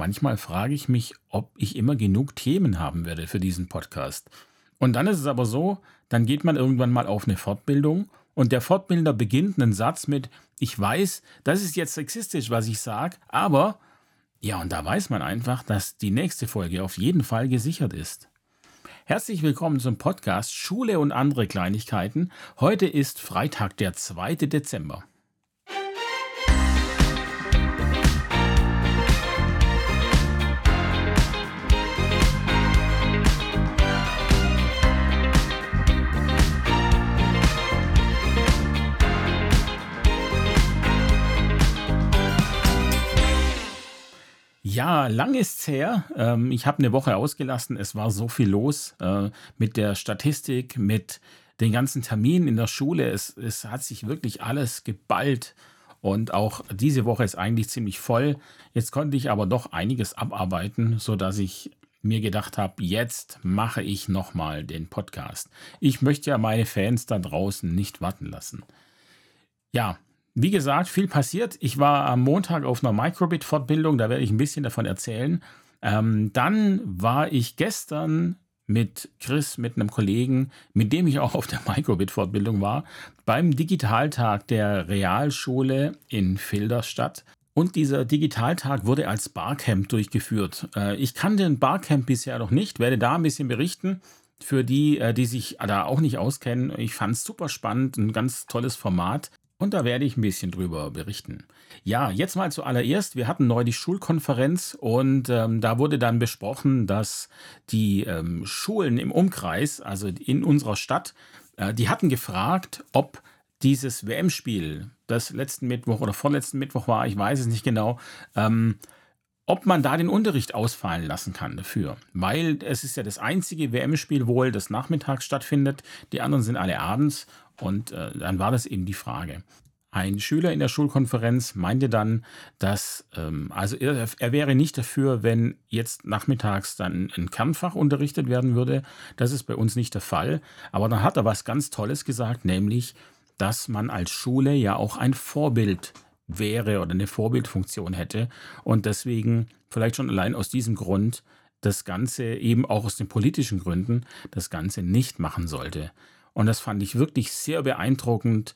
Manchmal frage ich mich, ob ich immer genug Themen haben werde für diesen Podcast. Und dann ist es aber so, dann geht man irgendwann mal auf eine Fortbildung und der Fortbildner beginnt einen Satz mit, ich weiß, das ist jetzt sexistisch, was ich sage, aber ja, und da weiß man einfach, dass die nächste Folge auf jeden Fall gesichert ist. Herzlich willkommen zum Podcast Schule und andere Kleinigkeiten. Heute ist Freitag, der 2. Dezember. Ja, lang ist's her. Ähm, ich habe eine Woche ausgelassen. Es war so viel los äh, mit der Statistik, mit den ganzen Terminen in der Schule. Es, es hat sich wirklich alles geballt. Und auch diese Woche ist eigentlich ziemlich voll. Jetzt konnte ich aber doch einiges abarbeiten, sodass ich mir gedacht habe, jetzt mache ich nochmal den Podcast. Ich möchte ja meine Fans da draußen nicht warten lassen. Ja, wie gesagt, viel passiert. Ich war am Montag auf einer Microbit-Fortbildung, da werde ich ein bisschen davon erzählen. Ähm, dann war ich gestern mit Chris, mit einem Kollegen, mit dem ich auch auf der Microbit-Fortbildung war, beim Digitaltag der Realschule in Filderstadt. Und dieser Digitaltag wurde als Barcamp durchgeführt. Äh, ich kannte den Barcamp bisher noch nicht, werde da ein bisschen berichten. Für die, äh, die sich da auch nicht auskennen, ich fand es super spannend, ein ganz tolles Format. Und da werde ich ein bisschen drüber berichten. Ja, jetzt mal zuallererst. Wir hatten neu die Schulkonferenz und ähm, da wurde dann besprochen, dass die ähm, Schulen im Umkreis, also in unserer Stadt, äh, die hatten gefragt, ob dieses WM-Spiel, das letzten Mittwoch oder vorletzten Mittwoch war, ich weiß es nicht genau, ähm, ob man da den Unterricht ausfallen lassen kann dafür. Weil es ist ja das einzige WM-Spiel wohl, das nachmittags stattfindet. Die anderen sind alle abends. Und äh, dann war das eben die Frage. Ein Schüler in der Schulkonferenz meinte dann, dass, ähm, also er, er, wäre nicht dafür, wenn jetzt nachmittags dann ein Kernfach unterrichtet werden würde. Das ist bei uns nicht der Fall. Aber dann hat er was ganz Tolles gesagt, nämlich, dass man als Schule ja auch ein Vorbild wäre oder eine Vorbildfunktion hätte. Und deswegen, vielleicht schon allein aus diesem Grund, das Ganze eben auch aus den politischen Gründen, das Ganze nicht machen sollte. Und das fand ich wirklich sehr beeindruckend,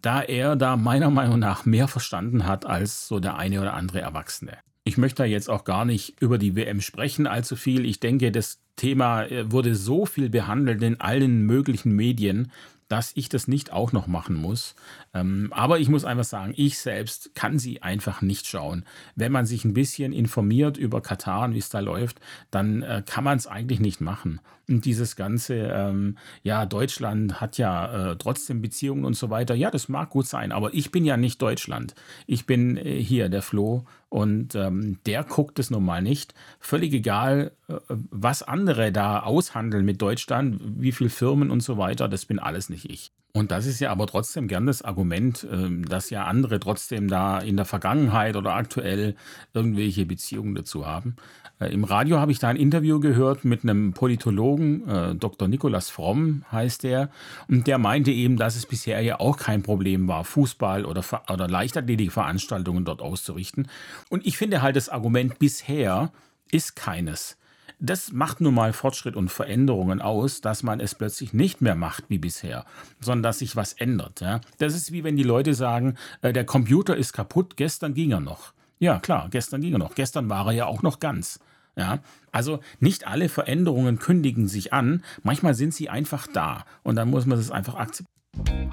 da er da meiner Meinung nach mehr verstanden hat als so der eine oder andere Erwachsene. Ich möchte da jetzt auch gar nicht über die WM sprechen allzu viel. Ich denke, das Thema äh, wurde so viel behandelt in allen möglichen Medien, dass ich das nicht auch noch machen muss. Ähm, aber ich muss einfach sagen, ich selbst kann sie einfach nicht schauen. Wenn man sich ein bisschen informiert über Katar und wie es da läuft, dann äh, kann man es eigentlich nicht machen. Dieses ganze, ähm, ja, Deutschland hat ja äh, trotzdem Beziehungen und so weiter. Ja, das mag gut sein, aber ich bin ja nicht Deutschland. Ich bin äh, hier der Flo und ähm, der guckt es nun mal nicht. Völlig egal, äh, was andere da aushandeln mit Deutschland, wie viele Firmen und so weiter, das bin alles nicht ich. Und das ist ja aber trotzdem gern das Argument, ähm, dass ja andere trotzdem da in der Vergangenheit oder aktuell irgendwelche Beziehungen dazu haben. Äh, Im Radio habe ich da ein Interview gehört mit einem Politologen, äh, Dr. Nikolaus Fromm heißt der, und der meinte eben, dass es bisher ja auch kein Problem war, Fußball- oder, oder Leichtathletikveranstaltungen dort auszurichten. Und ich finde halt das Argument bisher ist keines das macht nun mal Fortschritt und Veränderungen aus, dass man es plötzlich nicht mehr macht wie bisher, sondern dass sich was ändert. Ja? Das ist wie wenn die Leute sagen, äh, der Computer ist kaputt, gestern ging er noch. Ja, klar, gestern ging er noch. Gestern war er ja auch noch ganz. Ja, also nicht alle Veränderungen kündigen sich an, manchmal sind sie einfach da und dann muss man es einfach akzeptieren.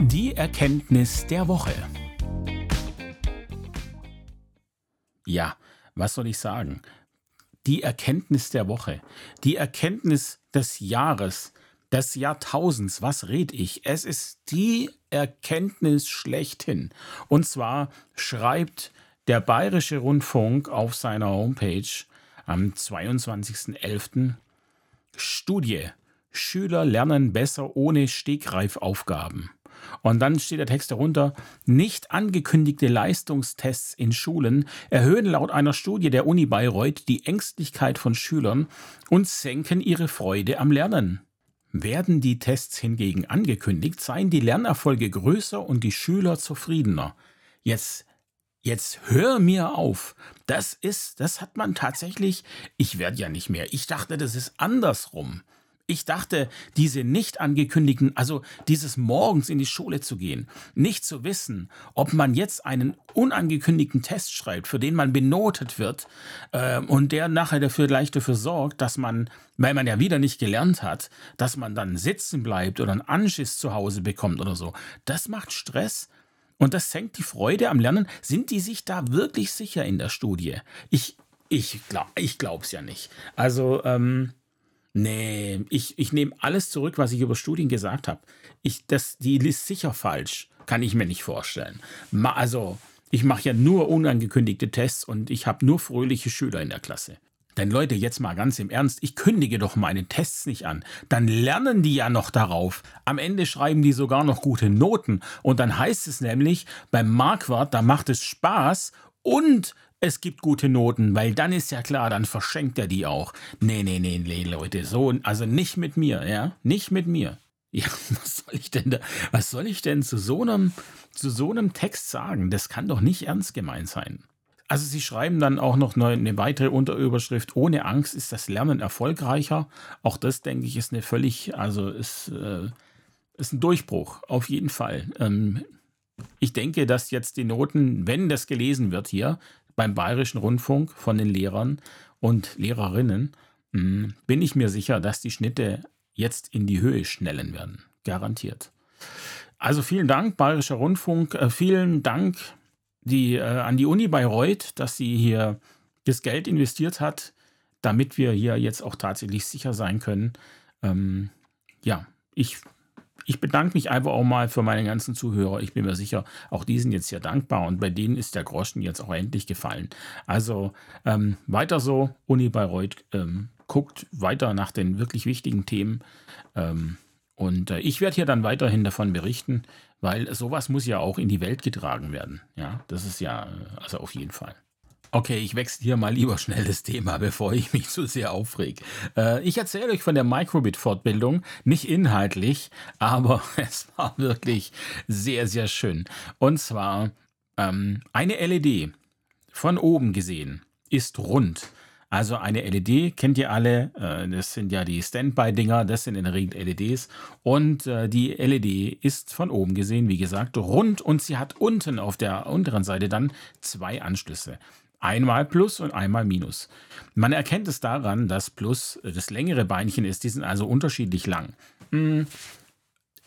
Die Erkenntnis der Woche. Ja, was soll ich sagen? Die Erkenntnis der Woche, die Erkenntnis des Jahres, des Jahrtausends. Was red ich? Es ist die Erkenntnis schlechthin. Und zwar schreibt der Bayerische Rundfunk auf seiner Homepage am 22.11. Studie. Schüler lernen besser ohne Stegreifaufgaben. Und dann steht der Text darunter, nicht angekündigte Leistungstests in Schulen erhöhen laut einer Studie der Uni Bayreuth die Ängstlichkeit von Schülern und senken ihre Freude am Lernen. Werden die Tests hingegen angekündigt, seien die Lernerfolge größer und die Schüler zufriedener. Jetzt Jetzt hör mir auf. Das ist, das hat man tatsächlich, ich werde ja nicht mehr. Ich dachte, das ist andersrum. Ich dachte, diese nicht angekündigten, also dieses morgens in die Schule zu gehen, nicht zu wissen, ob man jetzt einen unangekündigten Test schreibt, für den man benotet wird äh, und der nachher dafür gleich dafür sorgt, dass man, weil man ja wieder nicht gelernt hat, dass man dann sitzen bleibt oder einen Anschiss zu Hause bekommt oder so. Das macht Stress und das senkt die Freude am Lernen. Sind die sich da wirklich sicher in der Studie? Ich, ich glaube es ja nicht. Also, ähm, nee, ich, ich nehme alles zurück, was ich über Studien gesagt habe. Ich, die ist sicher falsch. Kann ich mir nicht vorstellen. Ma, also, ich mache ja nur unangekündigte Tests und ich habe nur fröhliche Schüler in der Klasse. Denn Leute, jetzt mal ganz im Ernst, ich kündige doch meine Tests nicht an. Dann lernen die ja noch darauf. Am Ende schreiben die sogar noch gute Noten. Und dann heißt es nämlich, beim Marquardt, da macht es Spaß und es gibt gute Noten, weil dann ist ja klar, dann verschenkt er die auch. Nee, nee, nee, nee, Leute, so, also nicht mit mir, ja? Nicht mit mir. Ja, was soll ich denn da, was soll ich denn zu so einem, zu so einem Text sagen? Das kann doch nicht ernst gemeint sein. Also sie schreiben dann auch noch eine weitere Unterüberschrift, ohne Angst ist das Lernen erfolgreicher. Auch das, denke ich, ist eine völlig, also ist, äh, ist ein Durchbruch, auf jeden Fall. Ähm, ich denke, dass jetzt die Noten, wenn das gelesen wird hier beim Bayerischen Rundfunk von den Lehrern und Lehrerinnen, hm, bin ich mir sicher, dass die Schnitte jetzt in die Höhe schnellen werden. Garantiert. Also vielen Dank, Bayerischer Rundfunk. Äh, vielen Dank die, äh, an die Uni Bayreuth, dass sie hier das Geld investiert hat, damit wir hier jetzt auch tatsächlich sicher sein können. Ähm, ja, ich, ich bedanke mich einfach auch mal für meine ganzen Zuhörer. Ich bin mir sicher, auch die sind jetzt hier dankbar und bei denen ist der Groschen jetzt auch endlich gefallen. Also ähm, weiter so, Uni Bayreuth ähm, guckt weiter nach den wirklich wichtigen Themen. Ähm, und äh, ich werde hier dann weiterhin davon berichten, weil sowas muss ja auch in die Welt getragen werden. Ja, das ist ja, also auf jeden Fall. Okay, ich wechsle hier mal lieber schnell das Thema, bevor ich mich zu sehr aufreg. Äh, ich erzähle euch von der Microbit-Fortbildung, nicht inhaltlich, aber es war wirklich sehr, sehr schön. Und zwar ähm, eine LED von oben gesehen ist rund. Also eine LED kennt ihr alle, äh, das sind ja die Standby-Dinger, das sind in der Regel LEDs. Und äh, die LED ist von oben gesehen, wie gesagt, rund und sie hat unten auf der unteren Seite dann zwei Anschlüsse. Einmal Plus und einmal Minus. Man erkennt es daran, dass Plus das längere Beinchen ist, die sind also unterschiedlich lang. Hm.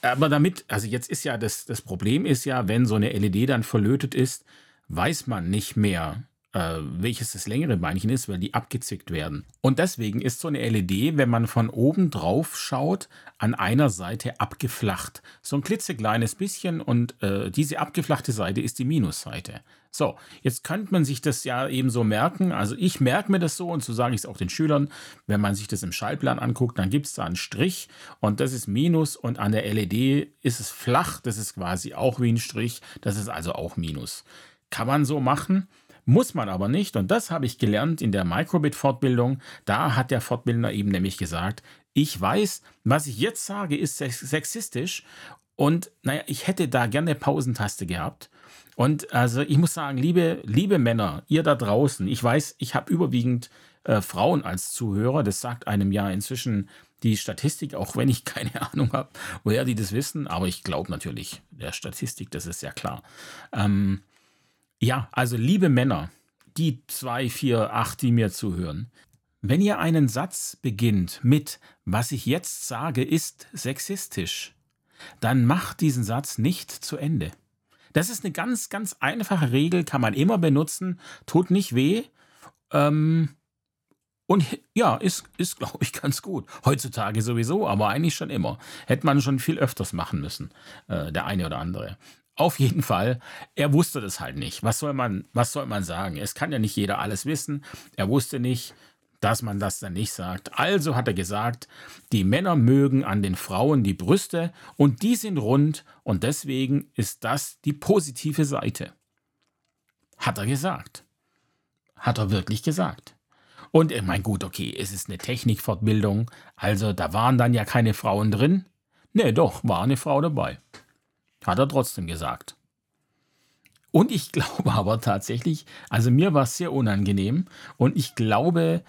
Aber damit, also jetzt ist ja das, das Problem ist ja, wenn so eine LED dann verlötet ist, weiß man nicht mehr, äh, welches das längere Beinchen ist, weil die abgezickt werden. Und deswegen ist so eine LED, wenn man von oben drauf schaut, an einer Seite abgeflacht. So ein klitzekleines bisschen und äh, diese abgeflachte Seite ist die Minusseite. So, jetzt könnte man sich das ja eben so merken. Also ich merke mir das so und so sage ich es auch den Schülern. Wenn man sich das im Schallplan anguckt, dann gibt es da einen Strich und das ist Minus und an der LED ist es flach. Das ist quasi auch wie ein Strich. Das ist also auch Minus. Kann man so machen. Muss man aber nicht. Und das habe ich gelernt in der Microbit-Fortbildung. Da hat der Fortbildner eben nämlich gesagt, ich weiß, was ich jetzt sage, ist sexistisch. Und naja, ich hätte da gerne Pausentaste gehabt. Und also ich muss sagen, liebe, liebe Männer, ihr da draußen, ich weiß, ich habe überwiegend äh, Frauen als Zuhörer. Das sagt einem ja inzwischen die Statistik, auch wenn ich keine Ahnung habe, woher die das wissen. Aber ich glaube natürlich der Statistik, das ist ja klar. Ähm, ja, also liebe Männer, die zwei, vier, acht, die mir zuhören, wenn ihr einen Satz beginnt mit Was ich jetzt sage, ist sexistisch, dann macht diesen Satz nicht zu Ende. Das ist eine ganz, ganz einfache Regel, kann man immer benutzen, tut nicht weh. Ähm, und ja, ist, ist glaube ich, ganz gut. Heutzutage sowieso, aber eigentlich schon immer. Hätte man schon viel öfters machen müssen, äh, der eine oder andere. Auf jeden Fall, er wusste das halt nicht. Was soll man, was soll man sagen? Es kann ja nicht jeder alles wissen. Er wusste nicht, dass man das dann nicht sagt. Also hat er gesagt, die Männer mögen an den Frauen die Brüste und die sind rund und deswegen ist das die positive Seite. Hat er gesagt. Hat er wirklich gesagt. Und ich meine, gut, okay, es ist eine Technikfortbildung, also da waren dann ja keine Frauen drin. Nee, doch, war eine Frau dabei. Hat er trotzdem gesagt. Und ich glaube aber tatsächlich, also mir war es sehr unangenehm und ich glaube,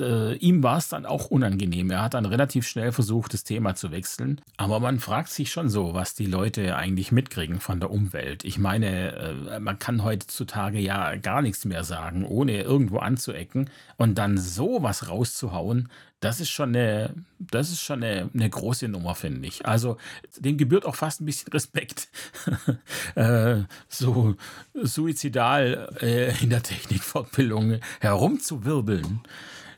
äh, ihm war es dann auch unangenehm. Er hat dann relativ schnell versucht, das Thema zu wechseln. Aber man fragt sich schon so, was die Leute eigentlich mitkriegen von der Umwelt. Ich meine, äh, man kann heutzutage ja gar nichts mehr sagen, ohne irgendwo anzuecken und dann sowas rauszuhauen. Das ist schon eine, das ist schon eine, eine große Nummer, finde ich. Also dem gebührt auch fast ein bisschen Respekt, äh, so suizidal äh, in der Technikfortbildung herumzuwirbeln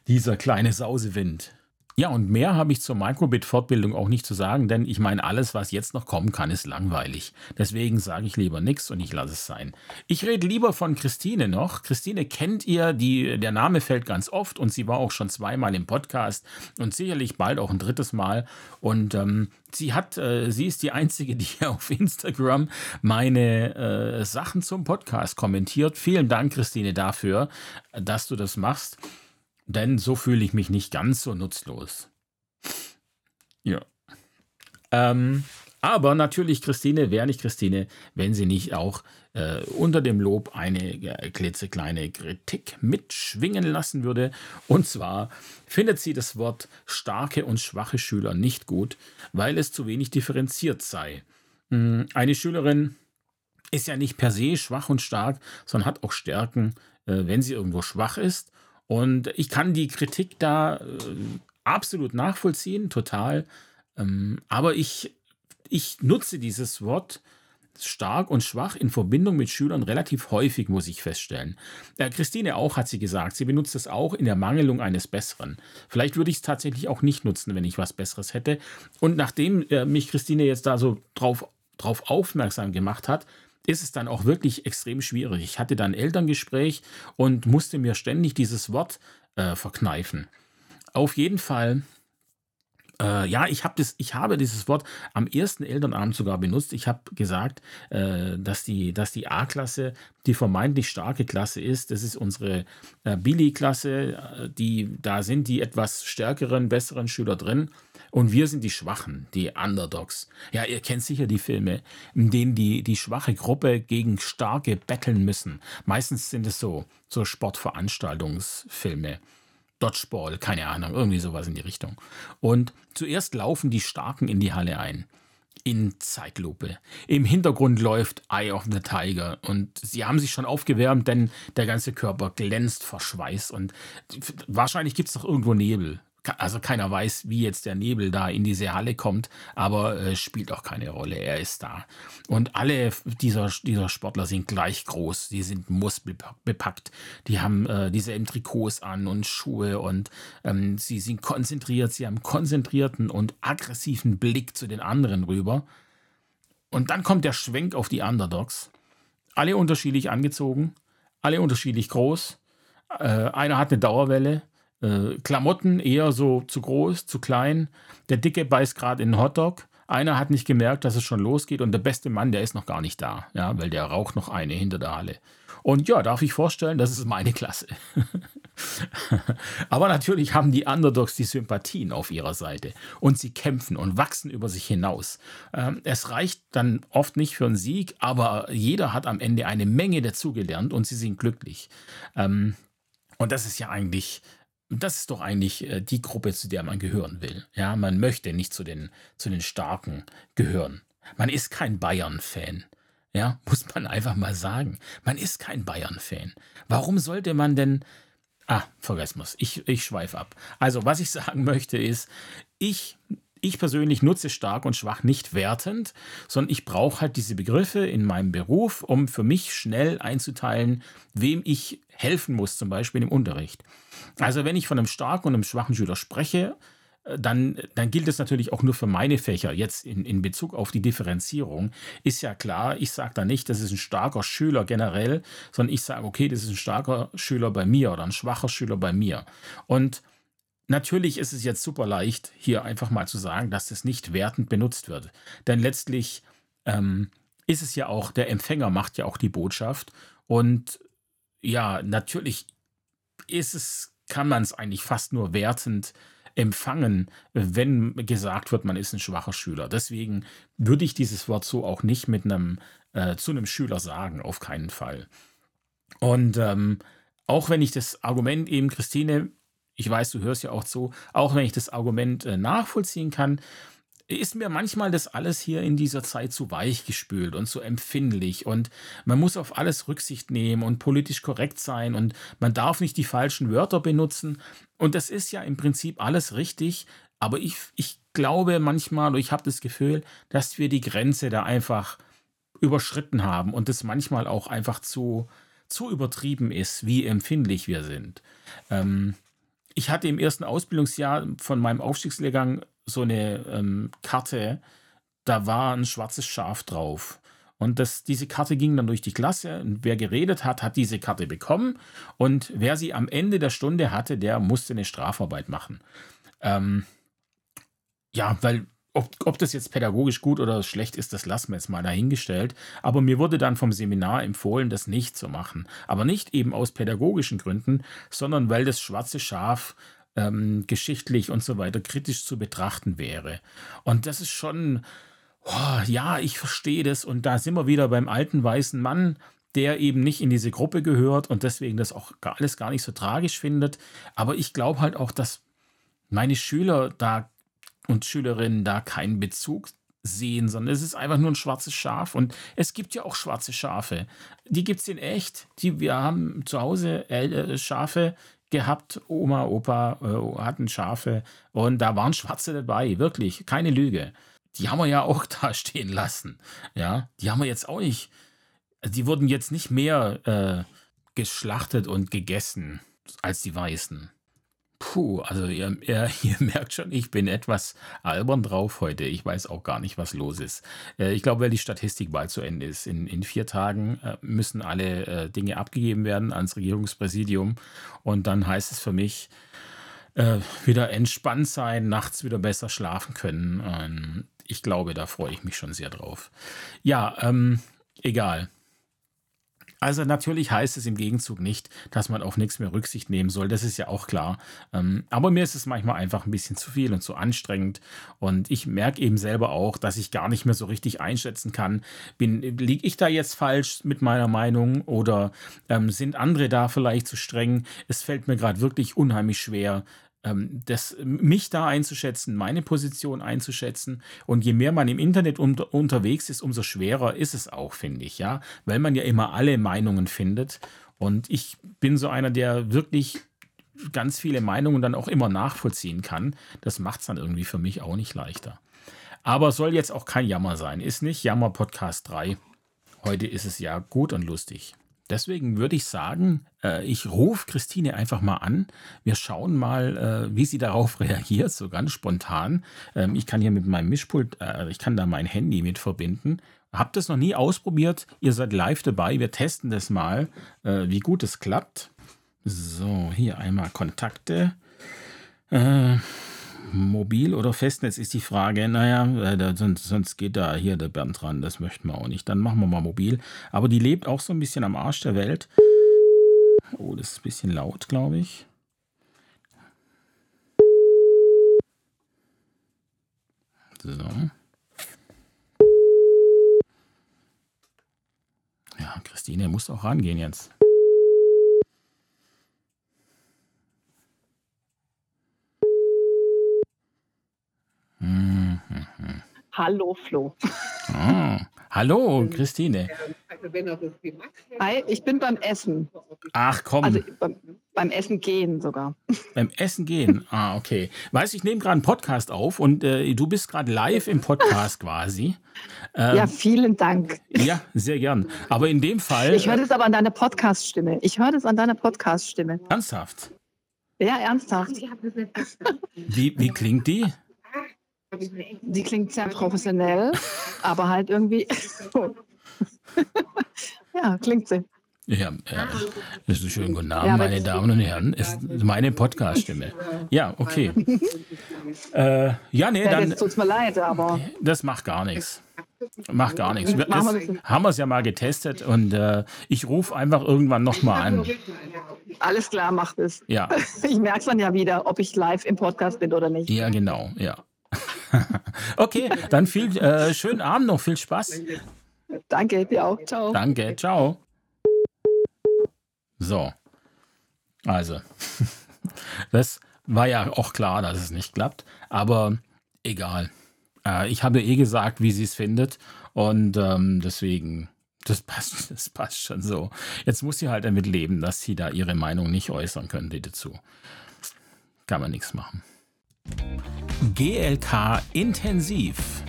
dieser kleine Sausewind. Ja, und mehr habe ich zur Microbit-Fortbildung auch nicht zu sagen, denn ich meine, alles, was jetzt noch kommen kann, ist langweilig. Deswegen sage ich lieber nichts und ich lasse es sein. Ich rede lieber von Christine noch. Christine kennt ihr, die, der Name fällt ganz oft und sie war auch schon zweimal im Podcast und sicherlich bald auch ein drittes Mal. Und ähm, sie hat, äh, sie ist die einzige, die auf Instagram meine äh, Sachen zum Podcast kommentiert. Vielen Dank, Christine, dafür, dass du das machst. Denn so fühle ich mich nicht ganz so nutzlos. Ja. Ähm, aber natürlich, Christine wäre nicht Christine, wenn sie nicht auch äh, unter dem Lob eine äh, klitzekleine Kritik mitschwingen lassen würde. Und zwar findet sie das Wort starke und schwache Schüler nicht gut, weil es zu wenig differenziert sei. Hm, eine Schülerin ist ja nicht per se schwach und stark, sondern hat auch Stärken, äh, wenn sie irgendwo schwach ist und ich kann die Kritik da äh, absolut nachvollziehen, total. Ähm, aber ich, ich nutze dieses Wort stark und schwach in Verbindung mit Schülern relativ häufig, muss ich feststellen. Äh, Christine auch hat sie gesagt, sie benutzt es auch in der Mangelung eines Besseren. Vielleicht würde ich es tatsächlich auch nicht nutzen, wenn ich was Besseres hätte. Und nachdem äh, mich Christine jetzt da so drauf, drauf aufmerksam gemacht hat, ist es dann auch wirklich extrem schwierig. Ich hatte dann Elterngespräch und musste mir ständig dieses Wort äh, verkneifen. Auf jeden Fall äh, ja, ich, hab das, ich habe dieses Wort am ersten Elternabend sogar benutzt. Ich habe gesagt, äh, dass die, dass die A-Klasse die vermeintlich starke Klasse ist. Das ist unsere äh, Billy-Klasse. Die, da sind die etwas stärkeren, besseren Schüler drin. Und wir sind die Schwachen, die Underdogs. Ja, ihr kennt sicher die Filme, in denen die, die schwache Gruppe gegen starke betteln müssen. Meistens sind es so, so Sportveranstaltungsfilme. Dodgeball, keine Ahnung, irgendwie sowas in die Richtung. Und zuerst laufen die Starken in die Halle ein. In Zeitlupe. Im Hintergrund läuft Eye of the Tiger und sie haben sich schon aufgewärmt, denn der ganze Körper glänzt vor Schweiß und wahrscheinlich gibt es doch irgendwo Nebel also keiner weiß, wie jetzt der Nebel da in diese Halle kommt, aber äh, spielt auch keine Rolle. Er ist da. Und alle dieser, dieser Sportler sind gleich groß. Die sind muskelbepackt. Die haben äh, dieselben Trikots an und Schuhe und ähm, sie sind konzentriert. Sie haben konzentrierten und aggressiven Blick zu den anderen rüber. Und dann kommt der Schwenk auf die Underdogs. Alle unterschiedlich angezogen, alle unterschiedlich groß. Äh, einer hat eine Dauerwelle äh, Klamotten eher so zu groß, zu klein. Der Dicke beißt gerade in einen Hotdog. Einer hat nicht gemerkt, dass es schon losgeht und der beste Mann, der ist noch gar nicht da, ja, weil der raucht noch eine hinter der Halle. Und ja, darf ich vorstellen, das ist meine Klasse. Aber natürlich haben die Underdogs die Sympathien auf ihrer Seite und sie kämpfen und wachsen über sich hinaus. Ähm, es reicht dann oft nicht für einen Sieg, aber jeder hat am Ende eine Menge dazugelernt und sie sind glücklich. Ähm, und das ist ja eigentlich das ist doch eigentlich äh, die Gruppe, zu der man gehören will. Ja, man möchte nicht zu den, zu den Starken gehören. Man ist kein Bayern-Fan. Ja, muss man einfach mal sagen. Man ist kein Bayern-Fan. Warum sollte man denn. Ah, vergessen es. Ich, ich schweife ab. Also, was ich sagen möchte ist, ich ich persönlich nutze stark und schwach nicht wertend, sondern ich brauche halt diese Begriffe in meinem Beruf, um für mich schnell einzuteilen, wem ich helfen muss, zum Beispiel im Unterricht. Also wenn ich von einem starken und einem schwachen Schüler spreche, äh, dann, dann gilt es natürlich auch nur für meine Fächer. Jetzt in, in Bezug auf die Differenzierung ist ja klar, ich sage da nicht, das ist ein starker Schüler generell, sondern ich sage, okay, das ist ein starker Schüler bei mir oder ein schwacher Schüler bei mir. Und Natürlich ist es jetzt super leicht, hier einfach mal zu sagen, dass das nicht wertend benutzt wird. Denn letztlich ähm, ist es ja auch, der Empfänger macht ja auch die Botschaft. Und ja, natürlich ist es, kann man es eigentlich fast nur wertend empfangen, wenn gesagt wird, man ist ein schwacher Schüler. Deswegen würde ich dieses Wort so auch nicht mit einem äh, zu einem Schüler sagen, auf keinen Fall. Und ähm, auch wenn ich das Argument eben, Christine, ich weiß, du hörst ja auch zu, auch wenn ich das Argument äh, nachvollziehen kann, ist mir manchmal das alles hier in dieser Zeit zu weich gespült und zu empfindlich. Und man muss auf alles Rücksicht nehmen und politisch korrekt sein. Und man darf nicht die falschen Wörter benutzen. Und das ist ja im Prinzip alles richtig, aber ich, ich glaube manchmal oder ich habe das Gefühl, dass wir die Grenze da einfach überschritten haben und es manchmal auch einfach zu, zu übertrieben ist, wie empfindlich wir sind. Ähm, ich hatte im ersten Ausbildungsjahr von meinem Aufstiegslehrgang so eine ähm, Karte, da war ein schwarzes Schaf drauf. Und das, diese Karte ging dann durch die Klasse und wer geredet hat, hat diese Karte bekommen. Und wer sie am Ende der Stunde hatte, der musste eine Strafarbeit machen. Ähm, ja, weil ob, ob das jetzt pädagogisch gut oder schlecht ist, das lassen wir jetzt mal dahingestellt. Aber mir wurde dann vom Seminar empfohlen, das nicht zu machen. Aber nicht eben aus pädagogischen Gründen, sondern weil das schwarze Schaf ähm, geschichtlich und so weiter kritisch zu betrachten wäre. Und das ist schon, oh, ja, ich verstehe das. Und da sind wir wieder beim alten weißen Mann, der eben nicht in diese Gruppe gehört und deswegen das auch alles gar nicht so tragisch findet. Aber ich glaube halt auch, dass meine Schüler da und Schülerinnen da keinen Bezug sehen, sondern es ist einfach nur ein schwarzes Schaf. Und es gibt ja auch schwarze Schafe. Die gibt es in echt. Die, wir haben zu Hause Schafe gehabt. Oma, Opa äh, hatten Schafe. Und da waren Schwarze dabei. Wirklich. Keine Lüge. Die haben wir ja auch da stehen lassen. Ja, die haben wir jetzt auch nicht. Die wurden jetzt nicht mehr äh, geschlachtet und gegessen als die Weißen. Puh, also ihr, ihr, ihr, merkt schon, ich bin etwas albern drauf heute. Ich weiß auch gar nicht, was los ist. Äh, ich glaube, weil die Statistik bald zu Ende ist. In, in vier Tagen äh, müssen alle äh, Dinge abgegeben werden ans Regierungspräsidium. Und dann heißt es für mich, wieder entspannt sein, nachts wieder besser schlafen können. Ähm, ich glaube, da freue ich mich schon sehr drauf. Ja, ähm, egal. Also natürlich heißt es im Gegenzug nicht, dass man auf nichts mehr Rücksicht nehmen soll. Das ist ja auch klar. Ähm, aber mir ist es manchmal einfach ein bisschen zu viel und zu anstrengend. Und ich merke eben selber auch, dass ich gar nicht mehr so richtig einschätzen kann, bin, liege ich da jetzt falsch mit meiner Meinung oder ähm, sind andere da vielleicht zu streng? Es fällt mir gerade wirklich unheimlich schwer, ähm, das, mich da einzuschätzen, meine Position einzuschätzen. Und je mehr man im Internet unter, unterwegs ist, umso schwerer ist es auch, finde ich, ja, weil man ja immer alle Meinungen findet. Und ich bin so einer, der wirklich ganz viele Meinungen dann auch immer nachvollziehen kann. Das macht es dann irgendwie für mich auch nicht leichter. Aber soll jetzt auch kein Jammer sein. Ist nicht Jammer Podcast 3. Heute ist es ja gut und lustig. Deswegen würde ich sagen, äh, ich rufe Christine einfach mal an. Wir schauen mal, äh, wie sie darauf reagiert, so ganz spontan. Ähm, ich kann hier mit meinem Mischpult, äh, ich kann da mein Handy mit verbinden. Habt das noch nie ausprobiert? Ihr seid live dabei. Wir testen das mal, äh, wie gut es klappt. So, hier einmal Kontakte. Mobil oder Festnetz ist die Frage. Naja, äh, sonst, sonst geht da hier der Bernd dran. Das möchten wir auch nicht. Dann machen wir mal mobil. Aber die lebt auch so ein bisschen am Arsch der Welt. Oh, das ist ein bisschen laut, glaube ich. So. Ja, Christine muss auch rangehen jetzt. Hallo Flo. Ah, hallo Christine. Hi, ich bin beim Essen. Ach komm. Also beim, beim Essen gehen sogar. Beim Essen gehen. Ah, okay. Weißt du, ich nehme gerade einen Podcast auf und äh, du bist gerade live im Podcast quasi. Ähm, ja, vielen Dank. Ja, sehr gern. Aber in dem Fall. Ich höre das aber an deiner Podcast-Stimme. Ich höre das an deiner Podcast-Stimme. Ernsthaft? Ja, ernsthaft. Wie, wie klingt die? Die klingt sehr professionell, aber halt irgendwie. ja, klingt sie. Ja, das ein schöner guten Abend, ja, meine Damen und Herren. Ist meine Podcast-Stimme. Ja, okay. äh, ja, nee, dann. Tut mir leid, aber. Das macht gar nichts. Macht gar nichts. Es, haben wir es ja mal getestet und äh, ich rufe einfach irgendwann nochmal an. Alles klar, macht es. Ja. Ich merke es dann ja wieder, ob ich live im Podcast bin oder nicht. Ja, genau, ja. okay, dann viel äh, schönen Abend noch, viel Spaß. Danke, dir auch. Ciao. Danke, ciao. So. Also, das war ja auch klar, dass es nicht klappt, aber egal. Äh, ich habe eh gesagt, wie sie es findet und ähm, deswegen, das passt, das passt schon so. Jetzt muss sie halt damit leben, dass sie da ihre Meinung nicht äußern könnte dazu. Kann man nichts machen. GLK intensiv.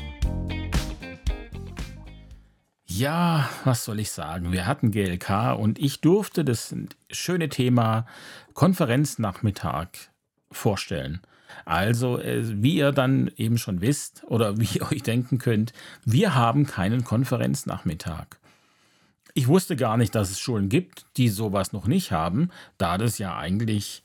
Ja, was soll ich sagen? Wir hatten GLK und ich durfte das schöne Thema Konferenznachmittag vorstellen. Also, äh, wie ihr dann eben schon wisst oder wie ihr euch denken könnt, wir haben keinen Konferenznachmittag. Ich wusste gar nicht, dass es Schulen gibt, die sowas noch nicht haben, da das ja eigentlich,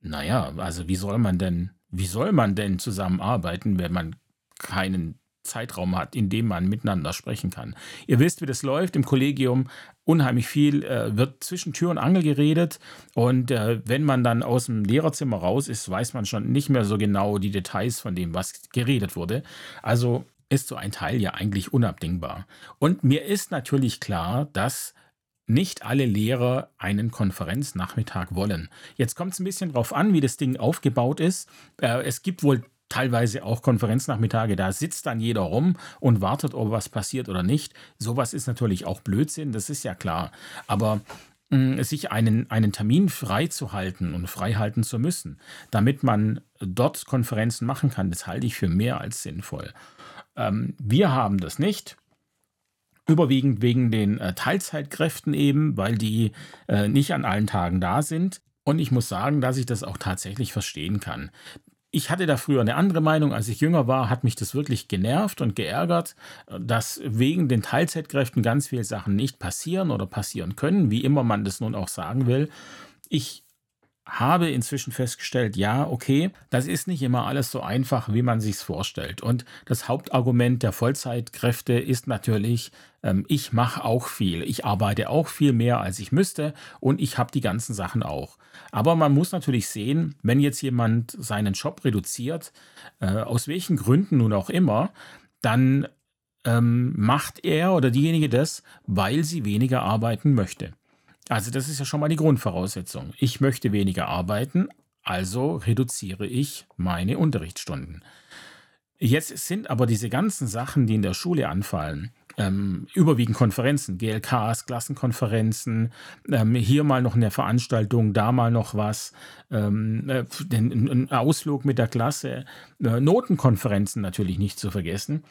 naja, also wie soll man denn, wie soll man denn zusammenarbeiten, wenn man keinen Zeitraum hat, in dem man miteinander sprechen kann. Ihr wisst, wie das läuft im Kollegium. Unheimlich viel äh, wird zwischen Tür und Angel geredet. Und äh, wenn man dann aus dem Lehrerzimmer raus ist, weiß man schon nicht mehr so genau die Details von dem, was geredet wurde. Also ist so ein Teil ja eigentlich unabdingbar. Und mir ist natürlich klar, dass nicht alle Lehrer einen Konferenznachmittag wollen. Jetzt kommt es ein bisschen drauf an, wie das Ding aufgebaut ist. Äh, es gibt wohl teilweise auch Konferenznachmittage, da sitzt dann jeder rum und wartet, ob was passiert oder nicht. Sowas ist natürlich auch Blödsinn, das ist ja klar. Aber mm, sich einen, einen Termin freizuhalten und freihalten zu müssen, damit man dort Konferenzen machen kann, das halte ich für mehr als sinnvoll. Ähm, wir haben das nicht. Überwiegend wegen den äh, Teilzeitkräften eben, weil die äh, nicht an allen Tagen da sind. Und ich muss sagen, dass ich das auch tatsächlich verstehen kann ich hatte da früher eine andere Meinung. Als ich jünger war, hat mich das wirklich genervt und geärgert, dass wegen den Teilzeitkräften ganz viele Sachen nicht passieren oder passieren können, wie immer man das nun auch sagen will. Ich habe inzwischen festgestellt, ja, okay, das ist nicht immer alles so einfach, wie man sich vorstellt. Und das Hauptargument der Vollzeitkräfte ist natürlich, ähm, ich mache auch viel, ich arbeite auch viel mehr, als ich müsste und ich habe die ganzen Sachen auch. Aber man muss natürlich sehen, wenn jetzt jemand seinen Job reduziert, äh, aus welchen Gründen nun auch immer, dann ähm, macht er oder diejenige das, weil sie weniger arbeiten möchte. Also das ist ja schon mal die Grundvoraussetzung. Ich möchte weniger arbeiten, also reduziere ich meine Unterrichtsstunden. Jetzt sind aber diese ganzen Sachen, die in der Schule anfallen, ähm, überwiegend Konferenzen, GLKs, Klassenkonferenzen, ähm, hier mal noch eine Veranstaltung, da mal noch was, ähm, äh, ein Ausflug mit der Klasse, äh, Notenkonferenzen natürlich nicht zu vergessen.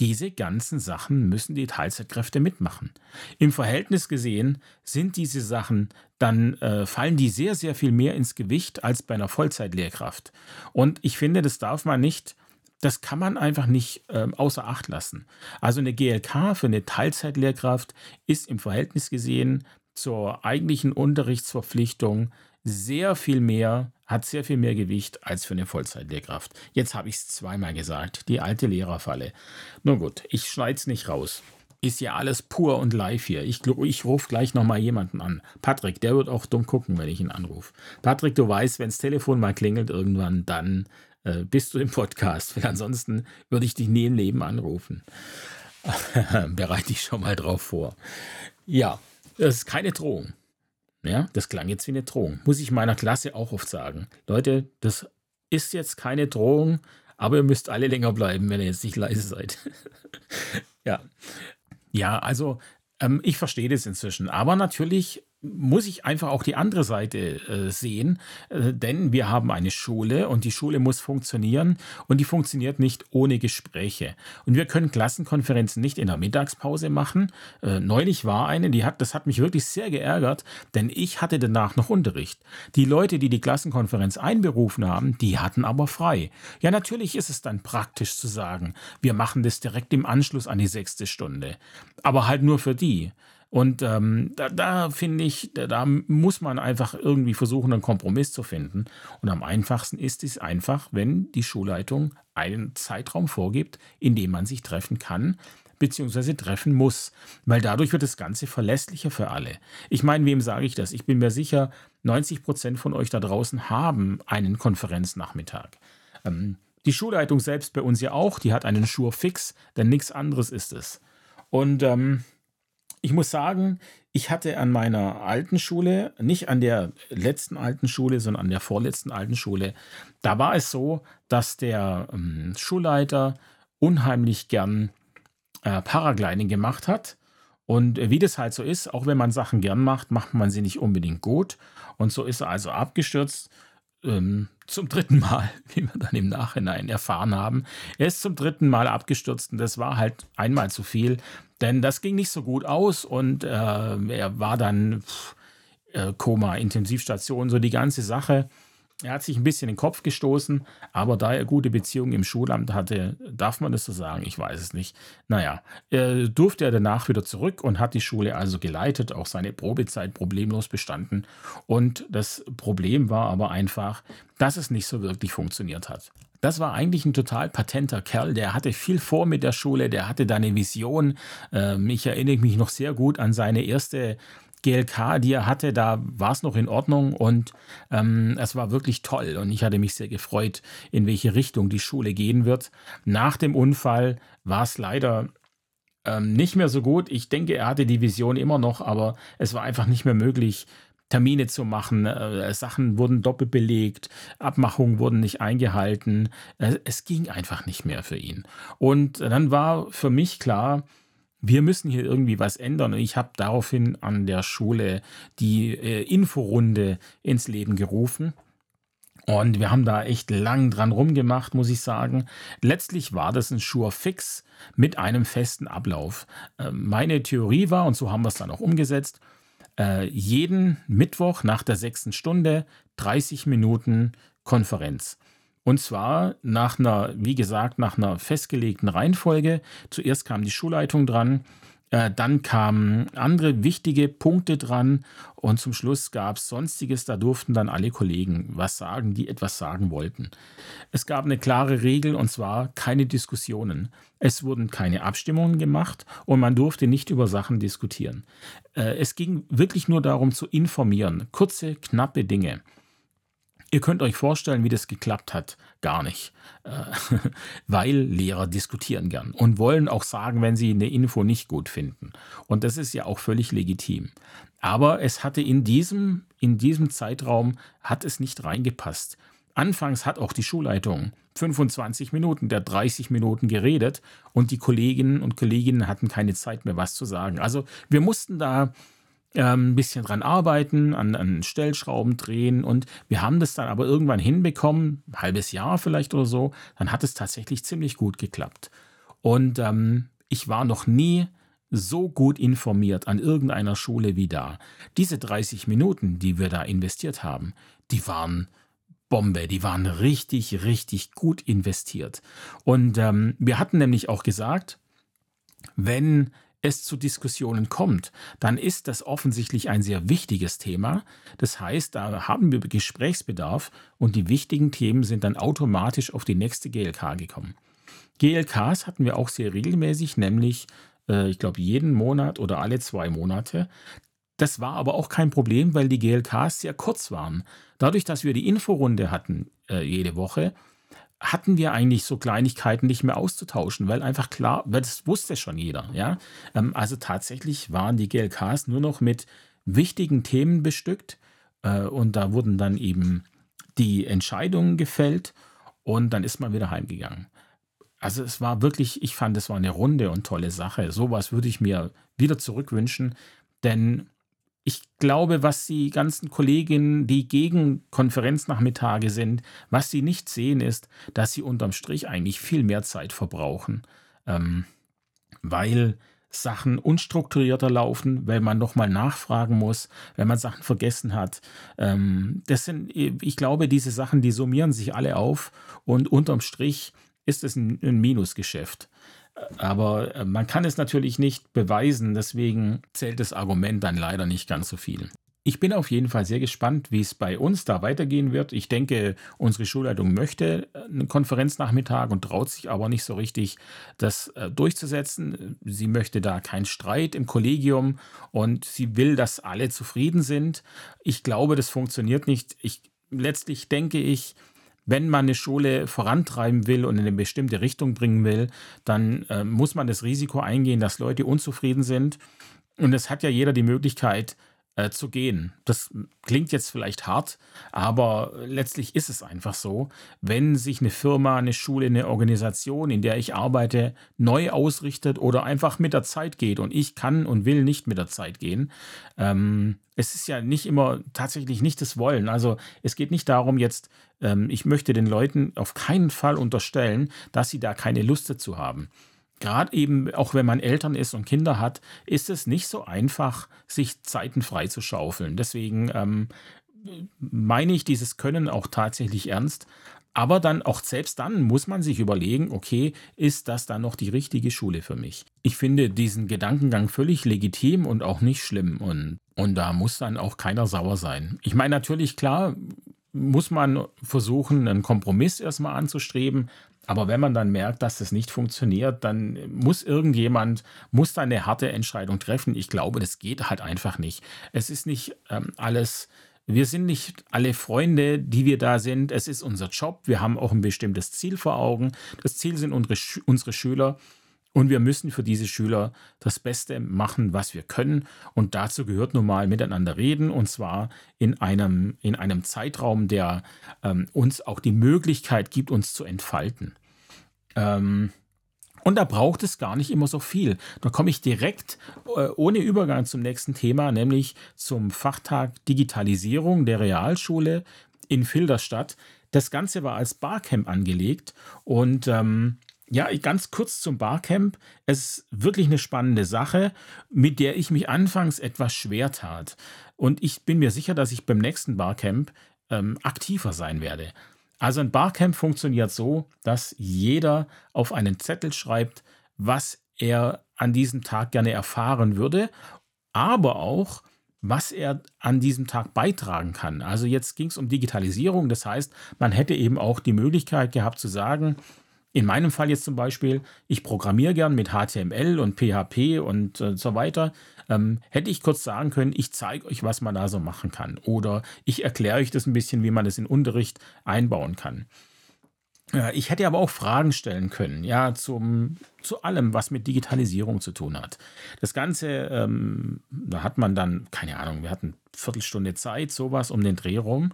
Diese ganzen Sachen müssen die Teilzeitkräfte mitmachen. Im Verhältnis gesehen sind diese Sachen, dann äh, fallen die sehr, sehr viel mehr ins Gewicht als bei einer Vollzeitlehrkraft. Und ich finde, das darf man nicht, das kann man einfach nicht äh, außer Acht lassen. Also eine GLK für eine Teilzeitlehrkraft ist im Verhältnis gesehen zur eigentlichen Unterrichtsverpflichtung sehr viel mehr, hat sehr viel mehr Gewicht als für eine Vollzeitlehrkraft. Jetzt habe ich es zweimal gesagt, die alte Lehrerfalle. Nun gut, ich schneide es nicht raus. Ist ja alles pur und live hier. Ich, ich rufe gleich nochmal jemanden an. Patrick, der wird auch dumm gucken, wenn ich ihn anrufe. Patrick, du weißt, wenn das Telefon mal klingelt irgendwann, dann äh, bist du im Podcast. Weil ansonsten würde ich dich nie im Leben anrufen. Bereite dich schon mal drauf vor. Ja, das ist keine Drohung. Ja, das klang jetzt wie eine Drohung. Muss ich meiner Klasse auch oft sagen. Leute, das ist jetzt keine Drohung, aber ihr müsst alle länger bleiben, wenn ihr jetzt nicht leise seid. ja. Ja, also ähm, ich verstehe das inzwischen. Aber natürlich muss ich einfach auch die andere Seite äh, sehen, äh, denn wir haben eine Schule und die Schule muss funktionieren und die funktioniert nicht ohne Gespräche. Und wir können Klassenkonferenzen nicht in der Mittagspause machen. Äh, neulich war eine, die hat, das hat mich wirklich sehr geärgert, denn ich hatte danach noch Unterricht. Die Leute, die die Klassenkonferenz einberufen haben, die hatten aber frei. Ja, natürlich ist es dann praktisch zu sagen, wir machen das direkt im Anschluss an die sechste Stunde, aber halt nur für die. Und ähm, da, da finde ich, da, da, muss man einfach irgendwie versuchen, einen Kompromiss zu finden. Und am einfachsten ist es einfach, wenn die Schulleitung einen Zeitraum vorgibt, in dem man sich treffen kann bzw. treffen muss, weil dadurch wird das Ganze verlässlicher für alle. Ich meine, wem sage ich das? Ich bin mir sicher, 90 Prozent von euch da draußen haben einen Konferenznachmittag. Ähm, die Schulleitung selbst bei uns ja auch, die hat einen Schur fix, denn nichts anderes ist es. Und ähm, ich muss sagen, ich hatte an meiner alten Schule, nicht an der letzten alten Schule, sondern an der vorletzten alten Schule, da war es so, dass der ähm, Schulleiter unheimlich gern äh, Paragliding gemacht hat. Und wie das halt so ist, auch wenn man Sachen gern macht, macht man sie nicht unbedingt gut. Und so ist er also abgestürzt. Ähm, zum dritten Mal, wie wir dann im Nachhinein erfahren haben. Er ist zum dritten Mal abgestürzt und das war halt einmal zu viel, denn das ging nicht so gut aus und äh, er war dann pff, äh, Koma, Intensivstation, so die ganze Sache. Er hat sich ein bisschen in den Kopf gestoßen, aber da er gute Beziehungen im Schulamt hatte, darf man das so sagen? Ich weiß es nicht. Naja, er durfte er danach wieder zurück und hat die Schule also geleitet, auch seine Probezeit problemlos bestanden. Und das Problem war aber einfach, dass es nicht so wirklich funktioniert hat. Das war eigentlich ein total patenter Kerl, der hatte viel vor mit der Schule, der hatte da eine Vision. Ähm, ich erinnere mich noch sehr gut an seine erste GLK, die er hatte, da war es noch in Ordnung und ähm, es war wirklich toll und ich hatte mich sehr gefreut, in welche Richtung die Schule gehen wird. Nach dem Unfall war es leider ähm, nicht mehr so gut. Ich denke, er hatte die Vision immer noch, aber es war einfach nicht mehr möglich, Termine zu machen. Äh, Sachen wurden doppelt belegt, Abmachungen wurden nicht eingehalten. Äh, es ging einfach nicht mehr für ihn. Und dann war für mich klar, wir müssen hier irgendwie was ändern. Und ich habe daraufhin an der Schule die äh, Inforunde ins Leben gerufen. Und wir haben da echt lang dran rumgemacht, muss ich sagen. Letztlich war das ein Sure Fix mit einem festen Ablauf. Äh, meine Theorie war, und so haben wir es dann auch umgesetzt, äh, jeden Mittwoch nach der sechsten Stunde 30 Minuten Konferenz. Und zwar nach einer, wie gesagt, nach einer festgelegten Reihenfolge. Zuerst kam die Schulleitung dran, äh, dann kamen andere wichtige Punkte dran und zum Schluss gab es Sonstiges. Da durften dann alle Kollegen was sagen, die etwas sagen wollten. Es gab eine klare Regel und zwar keine Diskussionen. Es wurden keine Abstimmungen gemacht und man durfte nicht über Sachen diskutieren. Äh, es ging wirklich nur darum zu informieren. Kurze, knappe Dinge. Ihr könnt euch vorstellen, wie das geklappt hat. Gar nicht. Äh, weil Lehrer diskutieren gern und wollen auch sagen, wenn sie eine Info nicht gut finden. Und das ist ja auch völlig legitim. Aber es hatte in diesem, in diesem Zeitraum hat es nicht reingepasst. Anfangs hat auch die Schulleitung 25 Minuten der 30 Minuten geredet und die Kolleginnen und Kolleginnen hatten keine Zeit mehr, was zu sagen. Also wir mussten da ein bisschen dran arbeiten, an, an Stellschrauben drehen und wir haben das dann aber irgendwann hinbekommen, ein halbes Jahr vielleicht oder so, dann hat es tatsächlich ziemlich gut geklappt. Und ähm, ich war noch nie so gut informiert an irgendeiner Schule wie da. Diese 30 Minuten, die wir da investiert haben, die waren Bombe, die waren richtig, richtig gut investiert. Und ähm, wir hatten nämlich auch gesagt, wenn es zu Diskussionen kommt, dann ist das offensichtlich ein sehr wichtiges Thema. Das heißt, da haben wir Gesprächsbedarf und die wichtigen Themen sind dann automatisch auf die nächste GLK gekommen. GLKs hatten wir auch sehr regelmäßig, nämlich äh, ich glaube jeden Monat oder alle zwei Monate. Das war aber auch kein Problem, weil die GLKs sehr kurz waren. Dadurch, dass wir die Inforunde hatten äh, jede Woche, hatten wir eigentlich so Kleinigkeiten nicht mehr auszutauschen, weil einfach klar, weil das wusste schon jeder. Ja? Ähm, also tatsächlich waren die GLKs nur noch mit wichtigen Themen bestückt äh, und da wurden dann eben die Entscheidungen gefällt und dann ist man wieder heimgegangen. Also es war wirklich, ich fand, es war eine runde und tolle Sache. Sowas würde ich mir wieder zurückwünschen, denn ich glaube, was die ganzen Kolleginnen, die gegen Konferenznachmittage sind, was sie nicht sehen, ist, dass sie unterm Strich eigentlich viel mehr Zeit verbrauchen, ähm, weil Sachen unstrukturierter laufen, weil man nochmal nachfragen muss, wenn man Sachen vergessen hat. Ähm, das sind, ich glaube, diese Sachen, die summieren sich alle auf und unterm Strich ist es ein, ein Minusgeschäft. Aber äh, man kann es natürlich nicht beweisen, deswegen zählt das Argument dann leider nicht ganz so viel. Ich bin auf jeden Fall sehr gespannt, wie es bei uns da weitergehen wird. Ich denke, unsere Schulleitung möchte äh, einen Konferenznachmittag und traut sich aber nicht so richtig, das äh, durchzusetzen. Sie möchte da keinen Streit im Kollegium und sie will, dass alle zufrieden sind. Ich glaube, das funktioniert nicht. Ich, letztlich denke ich, wenn man eine Schule vorantreiben will und in eine bestimmte Richtung bringen will, dann äh, muss man das Risiko eingehen, dass Leute unzufrieden sind. Und es hat ja jeder die Möglichkeit, äh, zu gehen. Das klingt jetzt vielleicht hart, aber letztlich ist es einfach so. Wenn sich eine Firma, eine Schule, eine Organisation, in der ich arbeite, neu ausrichtet oder einfach mit der Zeit geht und ich kann und will nicht mit der Zeit gehen, ähm, es ist ja nicht immer tatsächlich nicht das Wollen. Also es geht nicht darum jetzt, ähm, ich möchte den Leuten auf keinen Fall unterstellen, dass sie da keine Lust dazu haben gerade eben, auch wenn man Eltern ist und Kinder hat, ist es nicht so einfach, sich Zeiten frei zu schaufeln. Deswegen ähm, meine ich dieses Können auch tatsächlich ernst. Aber dann auch selbst dann muss man sich überlegen, okay, ist das dann noch die richtige Schule für mich? Ich finde diesen Gedankengang völlig legitim und auch nicht schlimm. Und, und da muss dann auch keiner sauer sein. Ich meine natürlich, klar, muss man versuchen, einen Kompromiss erstmal anzustreben. Aber wenn man dann merkt, dass das nicht funktioniert, dann muss irgendjemand, muss da eine harte Entscheidung treffen. Ich glaube, das geht halt einfach nicht. Es ist nicht ähm, alles, wir sind nicht alle Freunde, die wir da sind. Es ist unser Job. Wir haben auch ein bestimmtes Ziel vor Augen. Das Ziel sind unsere, unsere Schüler. Und wir müssen für diese Schüler das Beste machen, was wir können. Und dazu gehört nun mal miteinander reden. Und zwar in einem, in einem Zeitraum, der ähm, uns auch die Möglichkeit gibt, uns zu entfalten. Ähm, und da braucht es gar nicht immer so viel. Da komme ich direkt äh, ohne Übergang zum nächsten Thema, nämlich zum Fachtag Digitalisierung der Realschule in Filderstadt. Das Ganze war als Barcamp angelegt und ähm, ja, ganz kurz zum Barcamp. Es ist wirklich eine spannende Sache, mit der ich mich anfangs etwas schwer tat. Und ich bin mir sicher, dass ich beim nächsten Barcamp ähm, aktiver sein werde. Also ein Barcamp funktioniert so, dass jeder auf einen Zettel schreibt, was er an diesem Tag gerne erfahren würde, aber auch, was er an diesem Tag beitragen kann. Also jetzt ging es um Digitalisierung, das heißt, man hätte eben auch die Möglichkeit gehabt zu sagen, in meinem Fall jetzt zum Beispiel, ich programmiere gern mit HTML und PHP und äh, so weiter. Ähm, hätte ich kurz sagen können, ich zeige euch, was man da so machen kann. Oder ich erkläre euch das ein bisschen, wie man das in Unterricht einbauen kann. Äh, ich hätte aber auch Fragen stellen können, ja, zum, zu allem, was mit Digitalisierung zu tun hat. Das Ganze, ähm, da hat man dann, keine Ahnung, wir hatten Viertelstunde Zeit, sowas um den Dreh rum.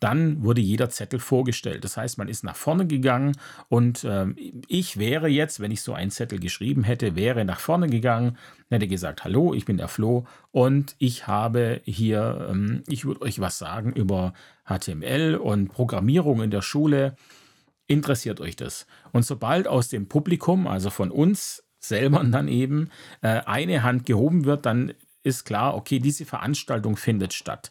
Dann wurde jeder Zettel vorgestellt. Das heißt, man ist nach vorne gegangen und äh, ich wäre jetzt, wenn ich so einen Zettel geschrieben hätte, wäre nach vorne gegangen, hätte gesagt, hallo, ich bin der Flo und ich habe hier, ähm, ich würde euch was sagen über HTML und Programmierung in der Schule. Interessiert euch das? Und sobald aus dem Publikum, also von uns selber dann eben, äh, eine Hand gehoben wird, dann ist klar, okay, diese Veranstaltung findet statt.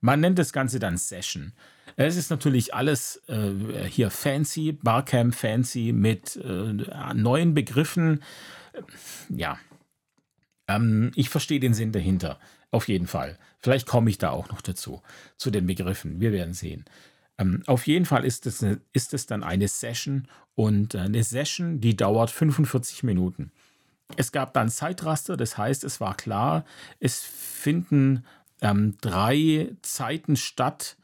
Man nennt das Ganze dann Session. Es ist natürlich alles äh, hier fancy, Barcamp fancy mit äh, neuen Begriffen. Ja, ähm, ich verstehe den Sinn dahinter. Auf jeden Fall. Vielleicht komme ich da auch noch dazu, zu den Begriffen. Wir werden sehen. Ähm, auf jeden Fall ist es, ist es dann eine Session und äh, eine Session, die dauert 45 Minuten. Es gab dann Zeitraster, das heißt, es war klar, es finden ähm, drei Zeiten statt.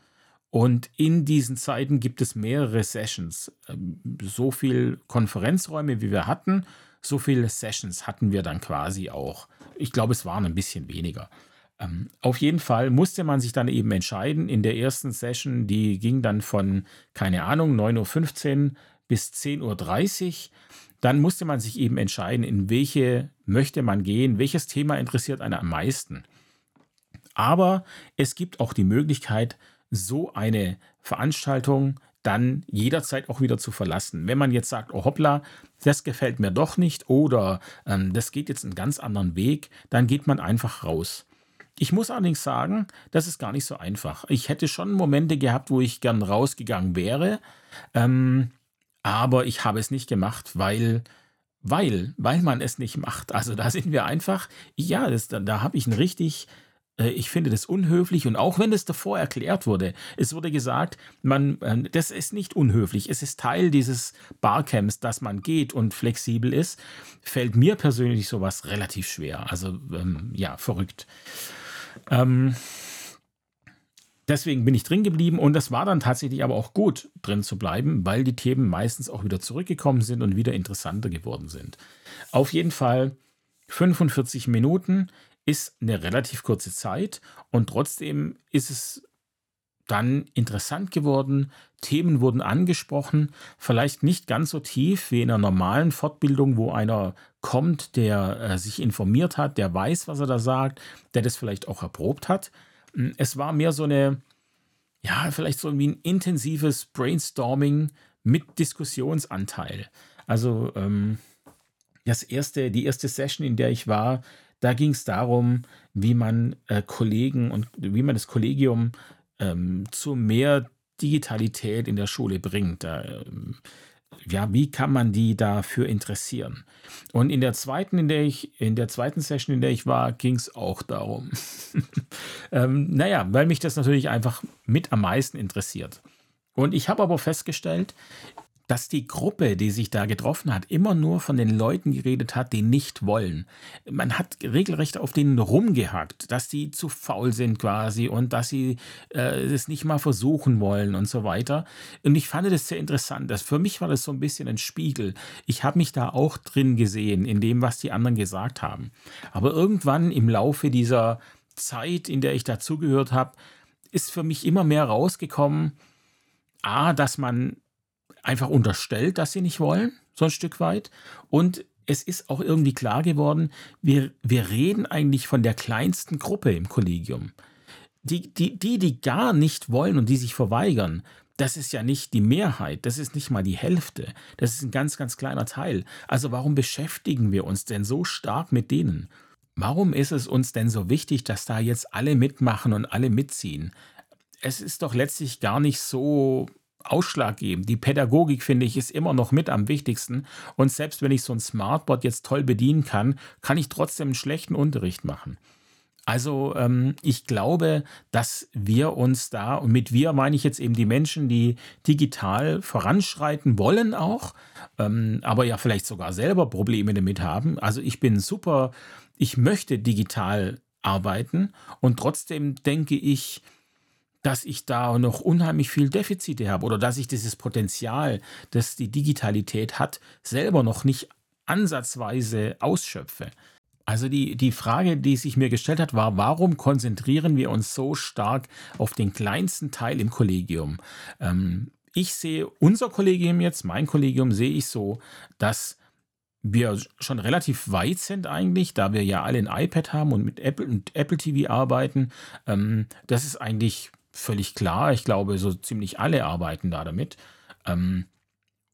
Und in diesen Zeiten gibt es mehrere Sessions. Ähm, so viel Konferenzräume, wie wir hatten, so viele Sessions hatten wir dann quasi auch. Ich glaube, es waren ein bisschen weniger. Ähm, auf jeden Fall musste man sich dann eben entscheiden. In der ersten Session, die ging dann von, keine Ahnung, 9.15 Uhr bis 10.30 Uhr. Dann musste man sich eben entscheiden, in welche möchte man gehen, welches Thema interessiert einen am meisten. Aber es gibt auch die Möglichkeit, so eine Veranstaltung dann jederzeit auch wieder zu verlassen. Wenn man jetzt sagt, oh hoppla, das gefällt mir doch nicht oder ähm, das geht jetzt einen ganz anderen Weg, dann geht man einfach raus. Ich muss allerdings sagen, das ist gar nicht so einfach. Ich hätte schon Momente gehabt, wo ich gern rausgegangen wäre, ähm, aber ich habe es nicht gemacht, weil weil, weil man es nicht macht. Also da sind wir einfach, ja, das, da, da habe ich ein richtig ich finde das unhöflich und auch wenn es davor erklärt wurde, es wurde gesagt, man, ähm, das ist nicht unhöflich, es ist Teil dieses Barcamps, dass man geht und flexibel ist, fällt mir persönlich sowas relativ schwer. Also ähm, ja, verrückt. Ähm, deswegen bin ich drin geblieben und das war dann tatsächlich aber auch gut drin zu bleiben, weil die Themen meistens auch wieder zurückgekommen sind und wieder interessanter geworden sind. Auf jeden Fall 45 Minuten ist eine relativ kurze Zeit und trotzdem ist es dann interessant geworden, Themen wurden angesprochen, vielleicht nicht ganz so tief wie in einer normalen Fortbildung, wo einer kommt, der äh, sich informiert hat, der weiß, was er da sagt, der das vielleicht auch erprobt hat. Hm, es war mehr so eine, ja, vielleicht so wie ein intensives Brainstorming mit Diskussionsanteil. Also ähm, das erste, die erste Session, in der ich war, da ging es darum, wie man äh, Kollegen und wie man das Kollegium ähm, zu mehr Digitalität in der Schule bringt. Da, ähm, ja, wie kann man die dafür interessieren? Und in der zweiten, in der ich, in der zweiten Session, in der ich war, ging es auch darum. ähm, naja, weil mich das natürlich einfach mit am meisten interessiert. Und ich habe aber festgestellt, dass die Gruppe, die sich da getroffen hat, immer nur von den Leuten geredet hat, die nicht wollen. Man hat regelrecht auf denen rumgehackt, dass die zu faul sind quasi und dass sie äh, es nicht mal versuchen wollen und so weiter. Und ich fand das sehr interessant. Das, für mich war das so ein bisschen ein Spiegel. Ich habe mich da auch drin gesehen, in dem, was die anderen gesagt haben. Aber irgendwann im Laufe dieser Zeit, in der ich dazugehört habe, ist für mich immer mehr rausgekommen, A, dass man einfach unterstellt, dass sie nicht wollen, so ein Stück weit. Und es ist auch irgendwie klar geworden, wir, wir reden eigentlich von der kleinsten Gruppe im Kollegium. Die, die, die, die gar nicht wollen und die sich verweigern, das ist ja nicht die Mehrheit, das ist nicht mal die Hälfte, das ist ein ganz, ganz kleiner Teil. Also warum beschäftigen wir uns denn so stark mit denen? Warum ist es uns denn so wichtig, dass da jetzt alle mitmachen und alle mitziehen? Es ist doch letztlich gar nicht so ausschlaggebend. Die Pädagogik, finde ich, ist immer noch mit am wichtigsten. Und selbst wenn ich so ein Smartboard jetzt toll bedienen kann, kann ich trotzdem einen schlechten Unterricht machen. Also ähm, ich glaube, dass wir uns da, und mit wir meine ich jetzt eben die Menschen, die digital voranschreiten wollen auch, ähm, aber ja vielleicht sogar selber Probleme damit haben. Also ich bin super, ich möchte digital arbeiten und trotzdem denke ich, dass ich da noch unheimlich viel Defizite habe oder dass ich dieses Potenzial, das die Digitalität hat, selber noch nicht ansatzweise ausschöpfe. Also die, die Frage, die sich mir gestellt hat, war, warum konzentrieren wir uns so stark auf den kleinsten Teil im Kollegium? Ähm, ich sehe unser Kollegium jetzt, mein Kollegium sehe ich so, dass wir schon relativ weit sind eigentlich, da wir ja alle ein iPad haben und mit Apple und Apple TV arbeiten. Ähm, das ist eigentlich völlig klar. Ich glaube, so ziemlich alle arbeiten da damit. Ähm,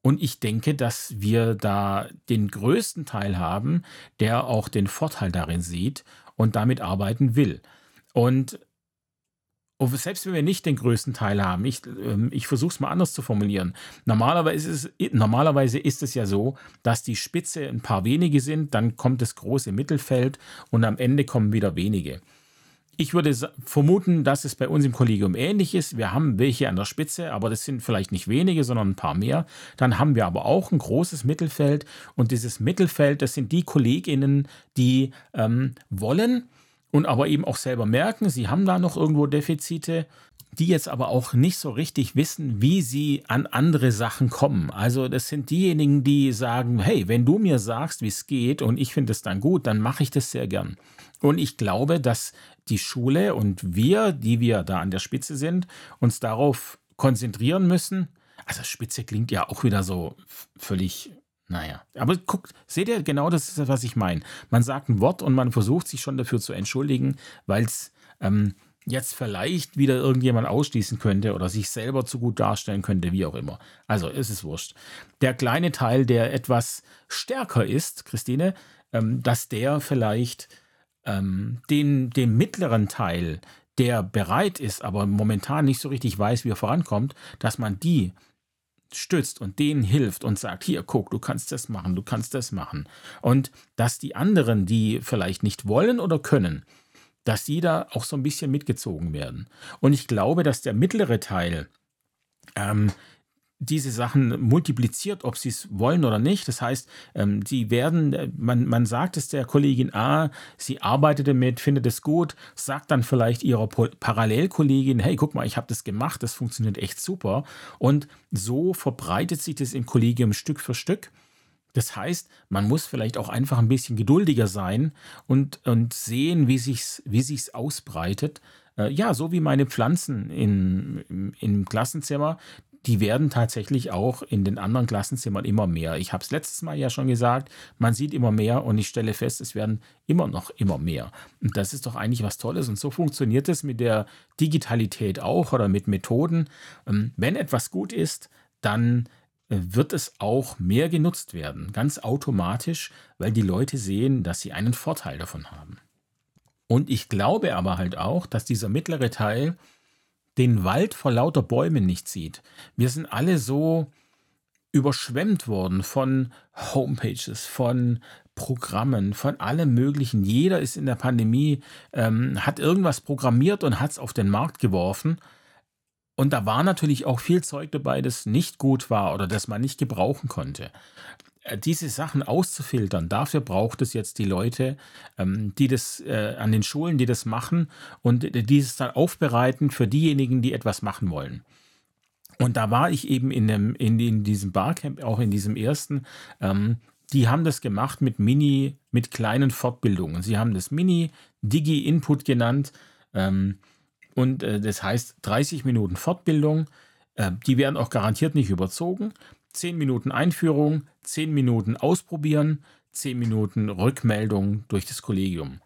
und ich denke, dass wir da den größten Teil haben, der auch den Vorteil darin sieht und damit arbeiten will. Und selbst wenn wir nicht den größten Teil haben, ich, ähm, ich versuche es mal anders zu formulieren. Normalerweise ist, es, normalerweise ist es ja so, dass die Spitze ein paar wenige sind, dann kommt das große Mittelfeld und am Ende kommen wieder wenige. Ich würde vermuten, dass es bei uns im Kollegium ähnlich ist. Wir haben welche an der Spitze, aber das sind vielleicht nicht wenige, sondern ein paar mehr. Dann haben wir aber auch ein großes Mittelfeld und dieses Mittelfeld, das sind die Kolleginnen, die ähm, wollen und aber eben auch selber merken, sie haben da noch irgendwo Defizite die jetzt aber auch nicht so richtig wissen, wie sie an andere Sachen kommen. Also das sind diejenigen, die sagen, hey, wenn du mir sagst, wie es geht und ich finde es dann gut, dann mache ich das sehr gern. Und ich glaube, dass die Schule und wir, die wir da an der Spitze sind, uns darauf konzentrieren müssen. Also Spitze klingt ja auch wieder so völlig naja, aber guckt, seht ihr, genau das ist was ich meine. Man sagt ein Wort und man versucht sich schon dafür zu entschuldigen, weil es ähm, jetzt vielleicht wieder irgendjemand ausschließen könnte oder sich selber zu gut darstellen könnte, wie auch immer. Also es ist wurscht. Der kleine Teil, der etwas stärker ist, Christine, ähm, dass der vielleicht ähm, den, den mittleren Teil, der bereit ist, aber momentan nicht so richtig weiß, wie er vorankommt, dass man die stützt und denen hilft und sagt, hier, guck, du kannst das machen, du kannst das machen. Und dass die anderen, die vielleicht nicht wollen oder können, dass die da auch so ein bisschen mitgezogen werden. Und ich glaube, dass der mittlere Teil ähm, diese Sachen multipliziert, ob sie es wollen oder nicht. Das heißt, ähm, sie werden, äh, man, man sagt es der Kollegin A, sie arbeitet damit, findet es gut, sagt dann vielleicht ihrer Parallelkollegin, hey, guck mal, ich habe das gemacht, das funktioniert echt super. Und so verbreitet sich das im Kollegium Stück für Stück. Das heißt, man muss vielleicht auch einfach ein bisschen geduldiger sein und, und sehen, wie sich's, wie sich's ausbreitet. Äh, ja, so wie meine Pflanzen in, im, im Klassenzimmer, die werden tatsächlich auch in den anderen Klassenzimmern immer mehr. Ich habe es letztes Mal ja schon gesagt, man sieht immer mehr und ich stelle fest, es werden immer noch immer mehr. Und das ist doch eigentlich was Tolles. Und so funktioniert es mit der Digitalität auch oder mit Methoden. Ähm, wenn etwas gut ist, dann äh, wird es auch mehr genutzt werden, ganz automatisch, weil die Leute sehen, dass sie einen Vorteil davon haben. Und ich glaube aber halt auch, dass dieser mittlere Teil den Wald vor lauter Bäumen nicht sieht. Wir sind alle so überschwemmt worden von Homepages, von Programmen, von allem Möglichen. Jeder ist in der Pandemie, ähm, hat irgendwas programmiert und hat es auf den Markt geworfen. Und da war natürlich auch viel Zeug dabei, das nicht gut war oder das man nicht gebrauchen konnte. Äh, diese Sachen auszufiltern, dafür braucht es jetzt die Leute, ähm, die das äh, an den Schulen, die das machen und dieses dann aufbereiten für diejenigen, die etwas machen wollen. Und da war ich eben in, dem, in, in diesem Barcamp, auch in diesem ersten, ähm, die haben das gemacht mit Mini, mit kleinen Fortbildungen. Sie haben das Mini-Digi-Input genannt. Ähm, und äh, das heißt 30 Minuten Fortbildung. Äh, die werden auch garantiert nicht überzogen. 10 Minuten Einführung, 10 Minuten ausprobieren, 10 Minuten Rückmeldung durch das Kollegium.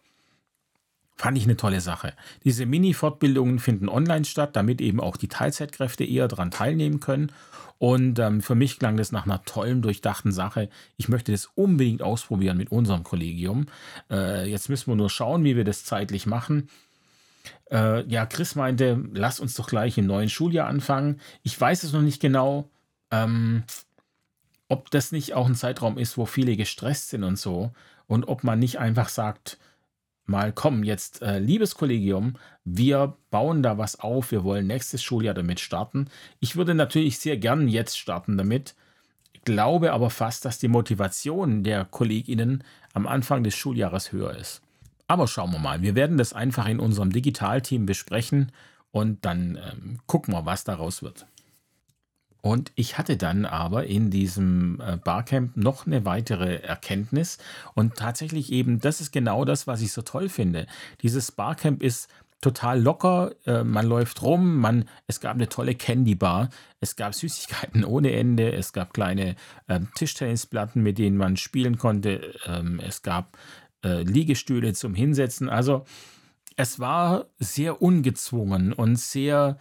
Fand ich eine tolle Sache. Diese Mini-Fortbildungen finden online statt, damit eben auch die Teilzeitkräfte eher daran teilnehmen können. Und ähm, für mich klang das nach einer tollen, durchdachten Sache. Ich möchte das unbedingt ausprobieren mit unserem Kollegium. Äh, jetzt müssen wir nur schauen, wie wir das zeitlich machen. Äh, ja, Chris meinte, lass uns doch gleich im neuen Schuljahr anfangen. Ich weiß es noch nicht genau, ähm, ob das nicht auch ein Zeitraum ist, wo viele gestresst sind und so. Und ob man nicht einfach sagt, mal komm, jetzt, äh, liebes Kollegium, wir bauen da was auf, wir wollen nächstes Schuljahr damit starten. Ich würde natürlich sehr gern jetzt starten damit, glaube aber fast, dass die Motivation der KollegInnen am Anfang des Schuljahres höher ist. Aber schauen wir mal. Wir werden das einfach in unserem Digitalteam besprechen und dann ähm, gucken wir, was daraus wird. Und ich hatte dann aber in diesem äh, Barcamp noch eine weitere Erkenntnis und tatsächlich eben, das ist genau das, was ich so toll finde. Dieses Barcamp ist total locker, äh, man läuft rum, man, es gab eine tolle Candy Bar, es gab Süßigkeiten ohne Ende, es gab kleine äh, Tischtennisplatten, mit denen man spielen konnte, ähm, es gab äh, Liegestühle zum Hinsetzen. Also es war sehr ungezwungen und sehr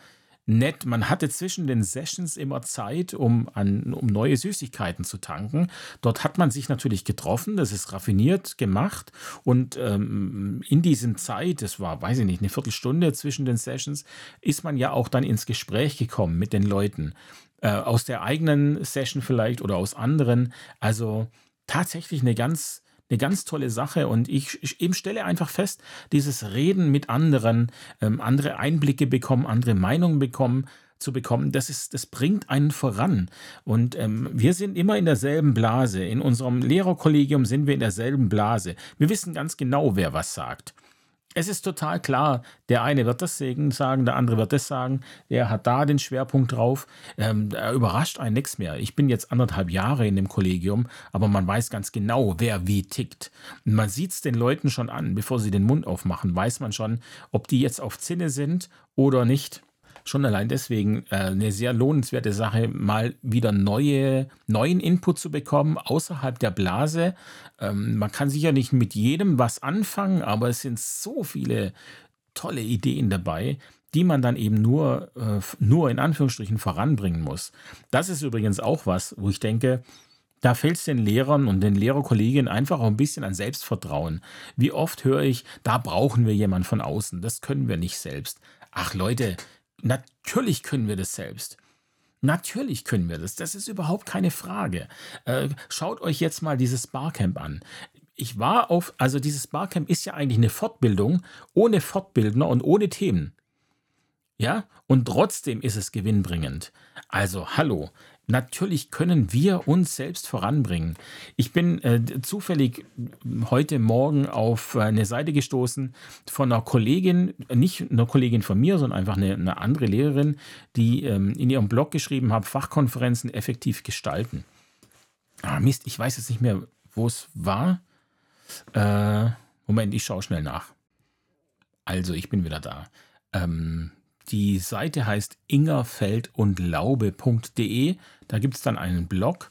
nett. Man hatte zwischen den Sessions immer Zeit, um, an, um neue Süßigkeiten zu tanken. Dort hat man sich natürlich getroffen, das ist raffiniert gemacht und ähm, in diesem Zeit, das war, weiß ich nicht, eine Viertelstunde zwischen den Sessions, ist man ja auch dann ins Gespräch gekommen mit den Leuten. Äh, aus der eigenen Session vielleicht oder aus anderen. Also tatsächlich eine ganz eine ganz tolle Sache und ich, ich eben stelle einfach fest, dieses Reden mit anderen, ähm, andere Einblicke bekommen, andere Meinungen bekommen, zu bekommen, das, ist, das bringt einen voran. Und ähm, wir sind immer in derselben Blase. In unserem Lehrerkollegium sind wir in derselben Blase. Wir wissen ganz genau, wer was sagt es ist total klar, der eine wird das sagen, der andere wird das sagen, der hat da den Schwerpunkt drauf. Ähm, er überrascht einen nichts mehr. Ich bin jetzt anderthalb Jahre in dem Kollegium, aber man weiß ganz genau, wer wie tickt. Und man sieht es den Leuten schon an, bevor sie den Mund aufmachen, weiß man schon, ob die jetzt auf Zinne sind oder nicht schon allein deswegen äh, eine sehr lohnenswerte Sache, mal wieder neue, neuen Input zu bekommen außerhalb der Blase. Ähm, man kann sicher nicht mit jedem was anfangen, aber es sind so viele tolle Ideen dabei, die man dann eben nur, äh, nur in Anführungsstrichen voranbringen muss. Das ist übrigens auch was, wo ich denke, da fällt es den Lehrern und den Lehrerkolleginnen einfach auch ein bisschen an Selbstvertrauen. Wie oft höre ich, da brauchen wir jemanden von außen, das können wir nicht selbst. Ach Leute, Natürlich können wir das selbst. Natürlich können wir das. Das ist überhaupt keine Frage. Äh, schaut euch jetzt mal dieses Barcamp an. Ich war auf, also dieses Barcamp ist ja eigentlich eine Fortbildung ohne Fortbildner und ohne Themen. Ja, und trotzdem ist es gewinnbringend. Also, hallo, Natürlich können wir uns selbst voranbringen. Ich bin äh, zufällig heute Morgen auf eine Seite gestoßen von einer Kollegin, nicht einer Kollegin von mir, sondern einfach eine, eine andere Lehrerin, die ähm, in ihrem Blog geschrieben hat, Fachkonferenzen effektiv gestalten. Ah, Mist, ich weiß jetzt nicht mehr, wo es war. Äh, Moment, ich schaue schnell nach. Also, ich bin wieder da. Ähm, die Seite heißt ingerfeldundlaube.de. Da gibt es dann einen Blog.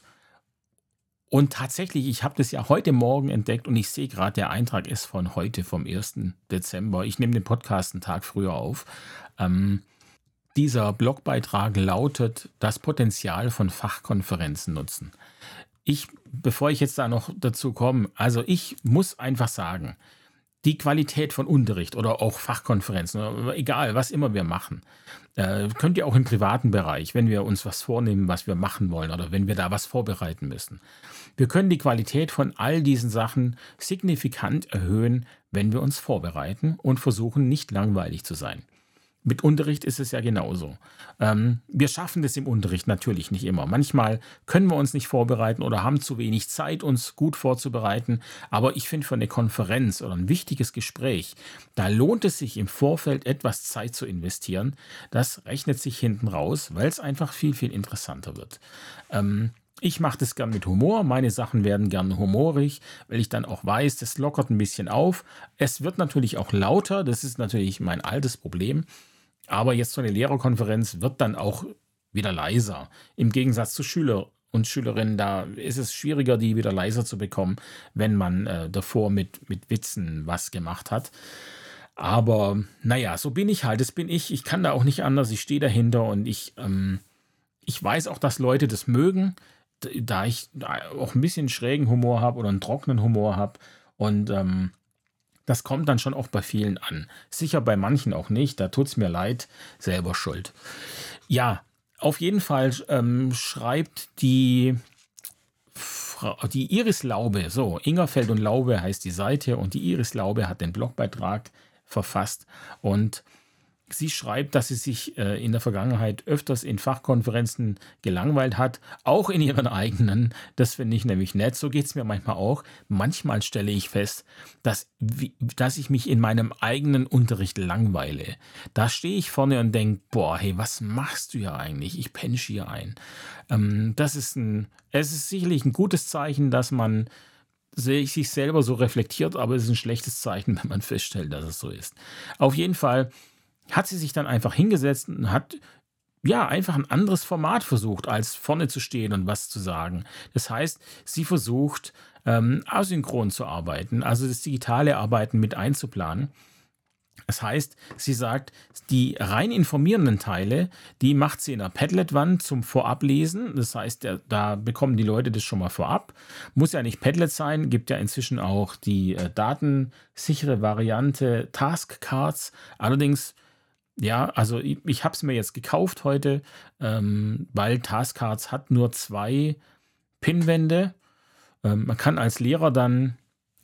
Und tatsächlich, ich habe das ja heute Morgen entdeckt und ich sehe gerade, der Eintrag ist von heute, vom 1. Dezember. Ich nehme den Podcast einen Tag früher auf. Ähm, dieser Blogbeitrag lautet das Potenzial von Fachkonferenzen nutzen. Ich, bevor ich jetzt da noch dazu komme, also ich muss einfach sagen, die Qualität von Unterricht oder auch Fachkonferenzen, egal, was immer wir machen, äh, könnt ihr auch im privaten Bereich, wenn wir uns was vornehmen, was wir machen wollen oder wenn wir da was vorbereiten müssen. Wir können die Qualität von all diesen Sachen signifikant erhöhen, wenn wir uns vorbereiten und versuchen, nicht langweilig zu sein. Mit Unterricht ist es ja genauso. Ähm, wir schaffen das im Unterricht natürlich nicht immer. Manchmal können wir uns nicht vorbereiten oder haben zu wenig Zeit, uns gut vorzubereiten. Aber ich finde, für eine Konferenz oder ein wichtiges Gespräch, da lohnt es sich im Vorfeld etwas Zeit zu investieren. Das rechnet sich hinten raus, weil es einfach viel, viel interessanter wird. Ähm, ich mache das gern mit Humor. Meine Sachen werden gern humorig, weil ich dann auch weiß, das lockert ein bisschen auf. Es wird natürlich auch lauter. Das ist natürlich mein altes Problem. Aber jetzt so eine Lehrerkonferenz wird dann auch wieder leiser. Im Gegensatz zu Schüler und Schülerinnen, da ist es schwieriger, die wieder leiser zu bekommen, wenn man äh, davor mit, mit Witzen was gemacht hat. Aber naja, so bin ich halt. Das bin ich. Ich kann da auch nicht anders. Ich stehe dahinter und ich, ähm, ich weiß auch, dass Leute das mögen, da ich auch ein bisschen schrägen Humor habe oder einen trockenen Humor habe. Und ähm, das kommt dann schon auch bei vielen an. Sicher bei manchen auch nicht. Da tut es mir leid. Selber schuld. Ja, auf jeden Fall ähm, schreibt die, die Iris Laube, so, Ingerfeld und Laube heißt die Seite und die Iris Laube hat den Blogbeitrag verfasst und Sie schreibt, dass sie sich äh, in der Vergangenheit öfters in Fachkonferenzen gelangweilt hat, auch in ihren eigenen. Das finde ich nämlich nett. So geht es mir manchmal auch. Manchmal stelle ich fest, dass, dass ich mich in meinem eigenen Unterricht langweile. Da stehe ich vorne und denke, boah, hey, was machst du hier eigentlich? Ich pensch hier ein. Ähm, das ist ein, es ist sicherlich ein gutes Zeichen, dass man sich selber so reflektiert, aber es ist ein schlechtes Zeichen, wenn man feststellt, dass es so ist. Auf jeden Fall hat sie sich dann einfach hingesetzt und hat ja, einfach ein anderes Format versucht, als vorne zu stehen und was zu sagen. Das heißt, sie versucht, ähm, asynchron zu arbeiten, also das digitale Arbeiten mit einzuplanen. Das heißt, sie sagt, die rein informierenden Teile, die macht sie in der Padlet-Wand zum Vorablesen. Das heißt, da bekommen die Leute das schon mal vorab. Muss ja nicht Padlet sein, gibt ja inzwischen auch die äh, datensichere Variante Taskcards. Allerdings ja, also ich, ich habe es mir jetzt gekauft heute, ähm, weil Taskcards hat nur zwei Pinwände. Ähm, man kann als Lehrer dann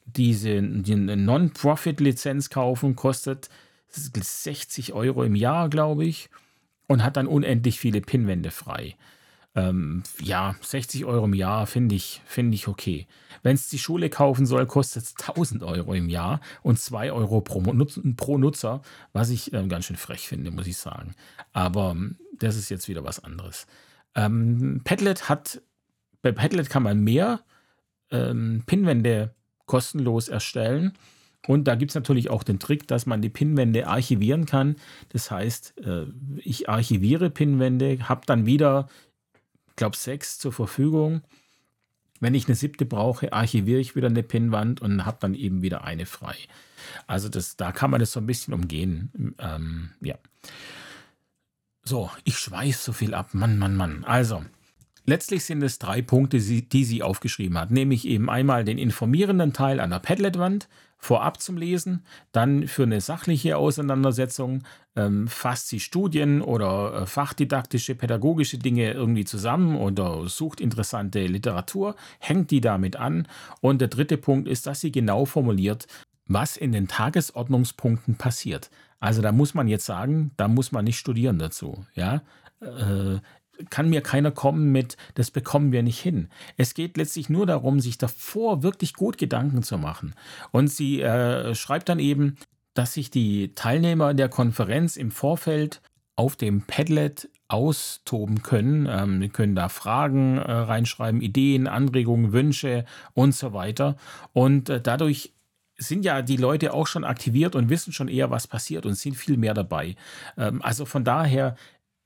diese die Non-Profit-Lizenz kaufen, kostet 60 Euro im Jahr, glaube ich, und hat dann unendlich viele Pinwände frei. Ähm, ja, 60 Euro im Jahr finde ich, find ich okay. Wenn es die Schule kaufen soll, kostet es 1000 Euro im Jahr und 2 Euro pro, Nutz, pro Nutzer, was ich äh, ganz schön frech finde, muss ich sagen. Aber ähm, das ist jetzt wieder was anderes. Ähm, Padlet hat, bei Padlet kann man mehr ähm, Pinwände kostenlos erstellen. Und da gibt es natürlich auch den Trick, dass man die Pinwände archivieren kann. Das heißt, äh, ich archiviere Pinwände, habe dann wieder, glaube, sechs zur Verfügung wenn ich eine siebte brauche, archiviere ich wieder eine Pinnwand und habe dann eben wieder eine frei. Also das, da kann man das so ein bisschen umgehen. Ähm, ja. So, ich schweiß so viel ab. Mann, Mann, Mann. Also, letztlich sind es drei Punkte, die sie aufgeschrieben hat. Nämlich eben einmal den informierenden Teil an der Padlet-Wand, vorab zum Lesen, dann für eine sachliche Auseinandersetzung ähm, fasst sie Studien oder äh, fachdidaktische, pädagogische Dinge irgendwie zusammen oder sucht interessante Literatur, hängt die damit an. Und der dritte Punkt ist, dass sie genau formuliert, was in den Tagesordnungspunkten passiert. Also da muss man jetzt sagen, da muss man nicht studieren dazu. Ja, äh, kann mir keiner kommen mit, das bekommen wir nicht hin. Es geht letztlich nur darum, sich davor wirklich gut Gedanken zu machen. Und sie äh, schreibt dann eben, dass sich die Teilnehmer der Konferenz im Vorfeld auf dem Padlet austoben können. Ähm, wir können da Fragen äh, reinschreiben, Ideen, Anregungen, Wünsche und so weiter. Und äh, dadurch sind ja die Leute auch schon aktiviert und wissen schon eher, was passiert und sind viel mehr dabei. Ähm, also von daher,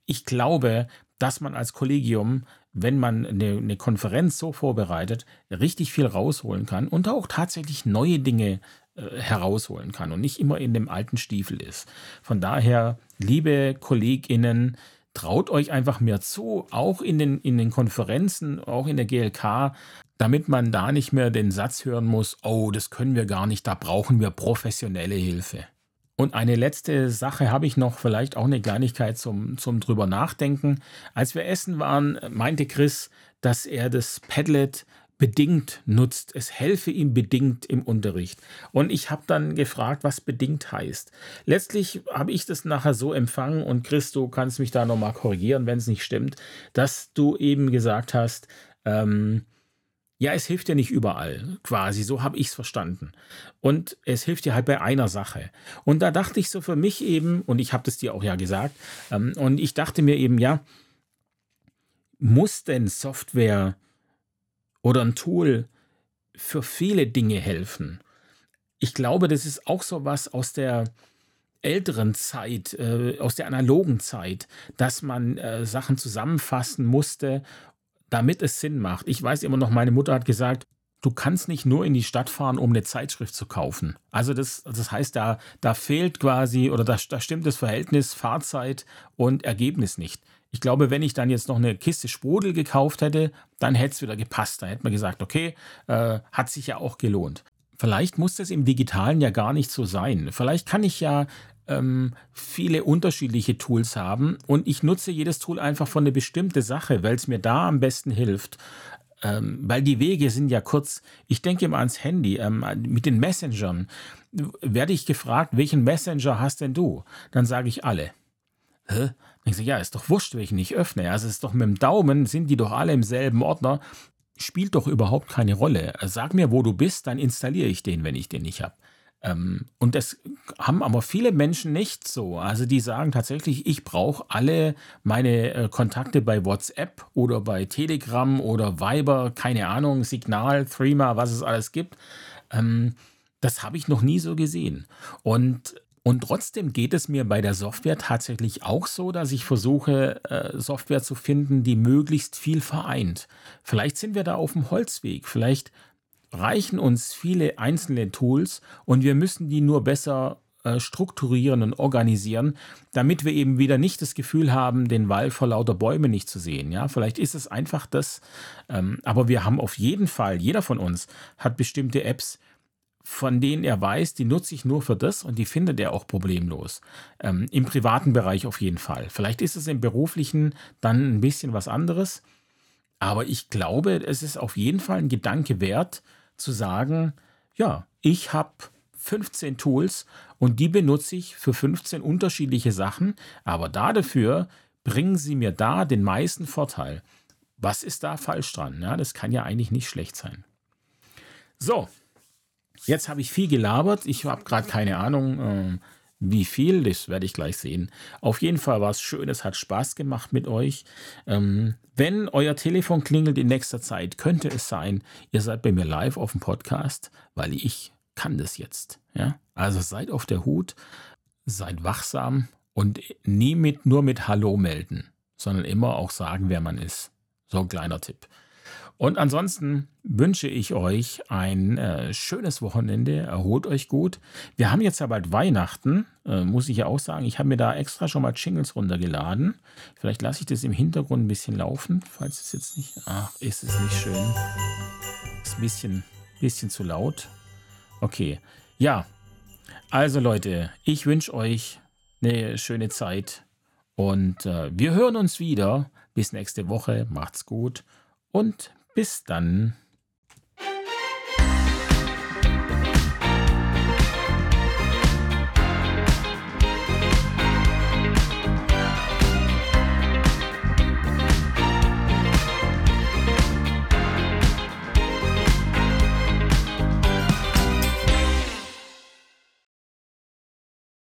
ich glaube, dass man als Kollegium, wenn man eine, eine, Konferenz so vorbereitet, richtig viel rausholen kann und auch tatsächlich neue Dinge äh, herausholen kann und nicht immer in dem alten Stiefel ist. Von daher, liebe KollegInnen, traut euch einfach mehr zu, auch in den, in den Konferenzen, auch in der GLK, damit man da nicht mehr den Satz hören muss, oh, das können wir gar nicht, da brauchen wir professionelle Hilfe. Und eine letzte Sache habe ich noch, vielleicht auch eine Kleinigkeit zum, zum drüber nachdenken. Als wir essen waren, meinte Chris, dass er das Padlet bedingt nutzt. Es helfe ihm bedingt im Unterricht. Und ich habe dann gefragt, was bedingt heißt. Letztlich habe ich das nachher so empfangen und Chris, du kannst mich da nochmal korrigieren, wenn es nicht stimmt, dass du eben gesagt hast, ähm, ja, es hilft ja nicht überall, quasi, so habe ich es verstanden. Und es hilft dir halt bei einer Sache. Und da dachte ich so für mich eben, und ich habe das dir auch ja gesagt, ähm, und ich dachte mir eben, ja, muss denn Software oder ein Tool für viele Dinge helfen? Ich glaube, das ist auch so was aus der älteren Zeit, äh, aus der analogen Zeit, dass man äh, Sachen zusammenfassen musste damit es Sinn macht. Ich weiß immer noch, meine Mutter hat gesagt, du kannst nicht nur in die Stadt fahren, um eine Zeitschrift zu kaufen. Also das, das heißt, da, da fehlt quasi oder da, da stimmt das Verhältnis Fahrzeit und Ergebnis nicht. Ich glaube, wenn ich dann jetzt noch eine Kiste Sprudel gekauft hätte, dann hätte es wieder gepasst. Da hätte man gesagt, okay, äh, hat sich ja auch gelohnt. Vielleicht muss das im digitalen ja gar nicht so sein. Vielleicht kann ich ja ähm, viele unterschiedliche Tools haben und ich nutze jedes Tool einfach für eine bestimmte Sache, weil es mir da am besten hilft. Ähm, weil die Wege sind ja kurz. Ich denke immer ans Handy. Ähm, mit den Messengern werde ich gefragt, welchen Messenger hast denn du? Dann sage ich alle. Hä? Dann ich, ja, ist doch wurscht, welchen ich öffne. Also ist doch mit dem Daumen, sind die doch alle im selben Ordner. Spielt doch überhaupt keine Rolle. Sag mir, wo du bist, dann installiere ich den, wenn ich den nicht habe. Ähm, und das haben aber viele Menschen nicht so. Also die sagen tatsächlich, ich brauche alle meine äh, Kontakte bei WhatsApp oder bei Telegram oder Viber, keine Ahnung, Signal, Threema, was es alles gibt. Ähm, das habe ich noch nie so gesehen. Und und trotzdem geht es mir bei der Software tatsächlich auch so, dass ich versuche, äh, Software zu finden, die möglichst viel vereint. Vielleicht sind wir da auf dem Holzweg. Vielleicht reichen uns viele einzelne Tools und wir müssen die nur besser äh, strukturieren und organisieren, damit wir eben wieder nicht das Gefühl haben, den Wald vor lauter Bäumen nicht zu sehen. Ja, vielleicht ist es einfach das, ähm, aber wir haben auf jeden Fall, jeder von uns hat bestimmte Apps, von denen er weiß, die nutze ich nur für das und die findet er auch problemlos. Ähm, Im privaten Bereich auf jeden Fall. Vielleicht ist es im beruflichen dann ein bisschen was anderes. Aber ich glaube, es ist auf jeden Fall ein Gedanke wert, zu sagen, ja, ich habe 15 Tools und die benutze ich für 15 unterschiedliche Sachen, aber dafür bringen sie mir da den meisten Vorteil. Was ist da falsch dran? Ja, das kann ja eigentlich nicht schlecht sein. So, jetzt habe ich viel gelabert. Ich habe gerade keine Ahnung, äh, wie viel, das werde ich gleich sehen. Auf jeden Fall war es schön, es hat Spaß gemacht mit euch. Ähm, wenn euer Telefon klingelt in nächster Zeit, könnte es sein, ihr seid bei mir live auf dem Podcast, weil ich kann das jetzt. Ja? Also seid auf der Hut, seid wachsam und nie mit, nur mit Hallo melden, sondern immer auch sagen, wer man ist. So ein kleiner Tipp. Und ansonsten wünsche ich euch ein äh, schönes Wochenende. Erholt euch gut. Wir haben jetzt ja bald Weihnachten, äh, muss ich ja auch sagen. Ich habe mir da extra schon mal Jingles runtergeladen. Vielleicht lasse ich das im Hintergrund ein bisschen laufen, falls es jetzt nicht. Ach, ist es nicht schön. Ist ein bisschen, bisschen zu laut. Okay. Ja, also Leute, ich wünsche euch eine schöne Zeit und äh, wir hören uns wieder. Bis nächste Woche. Macht's gut und bis dann.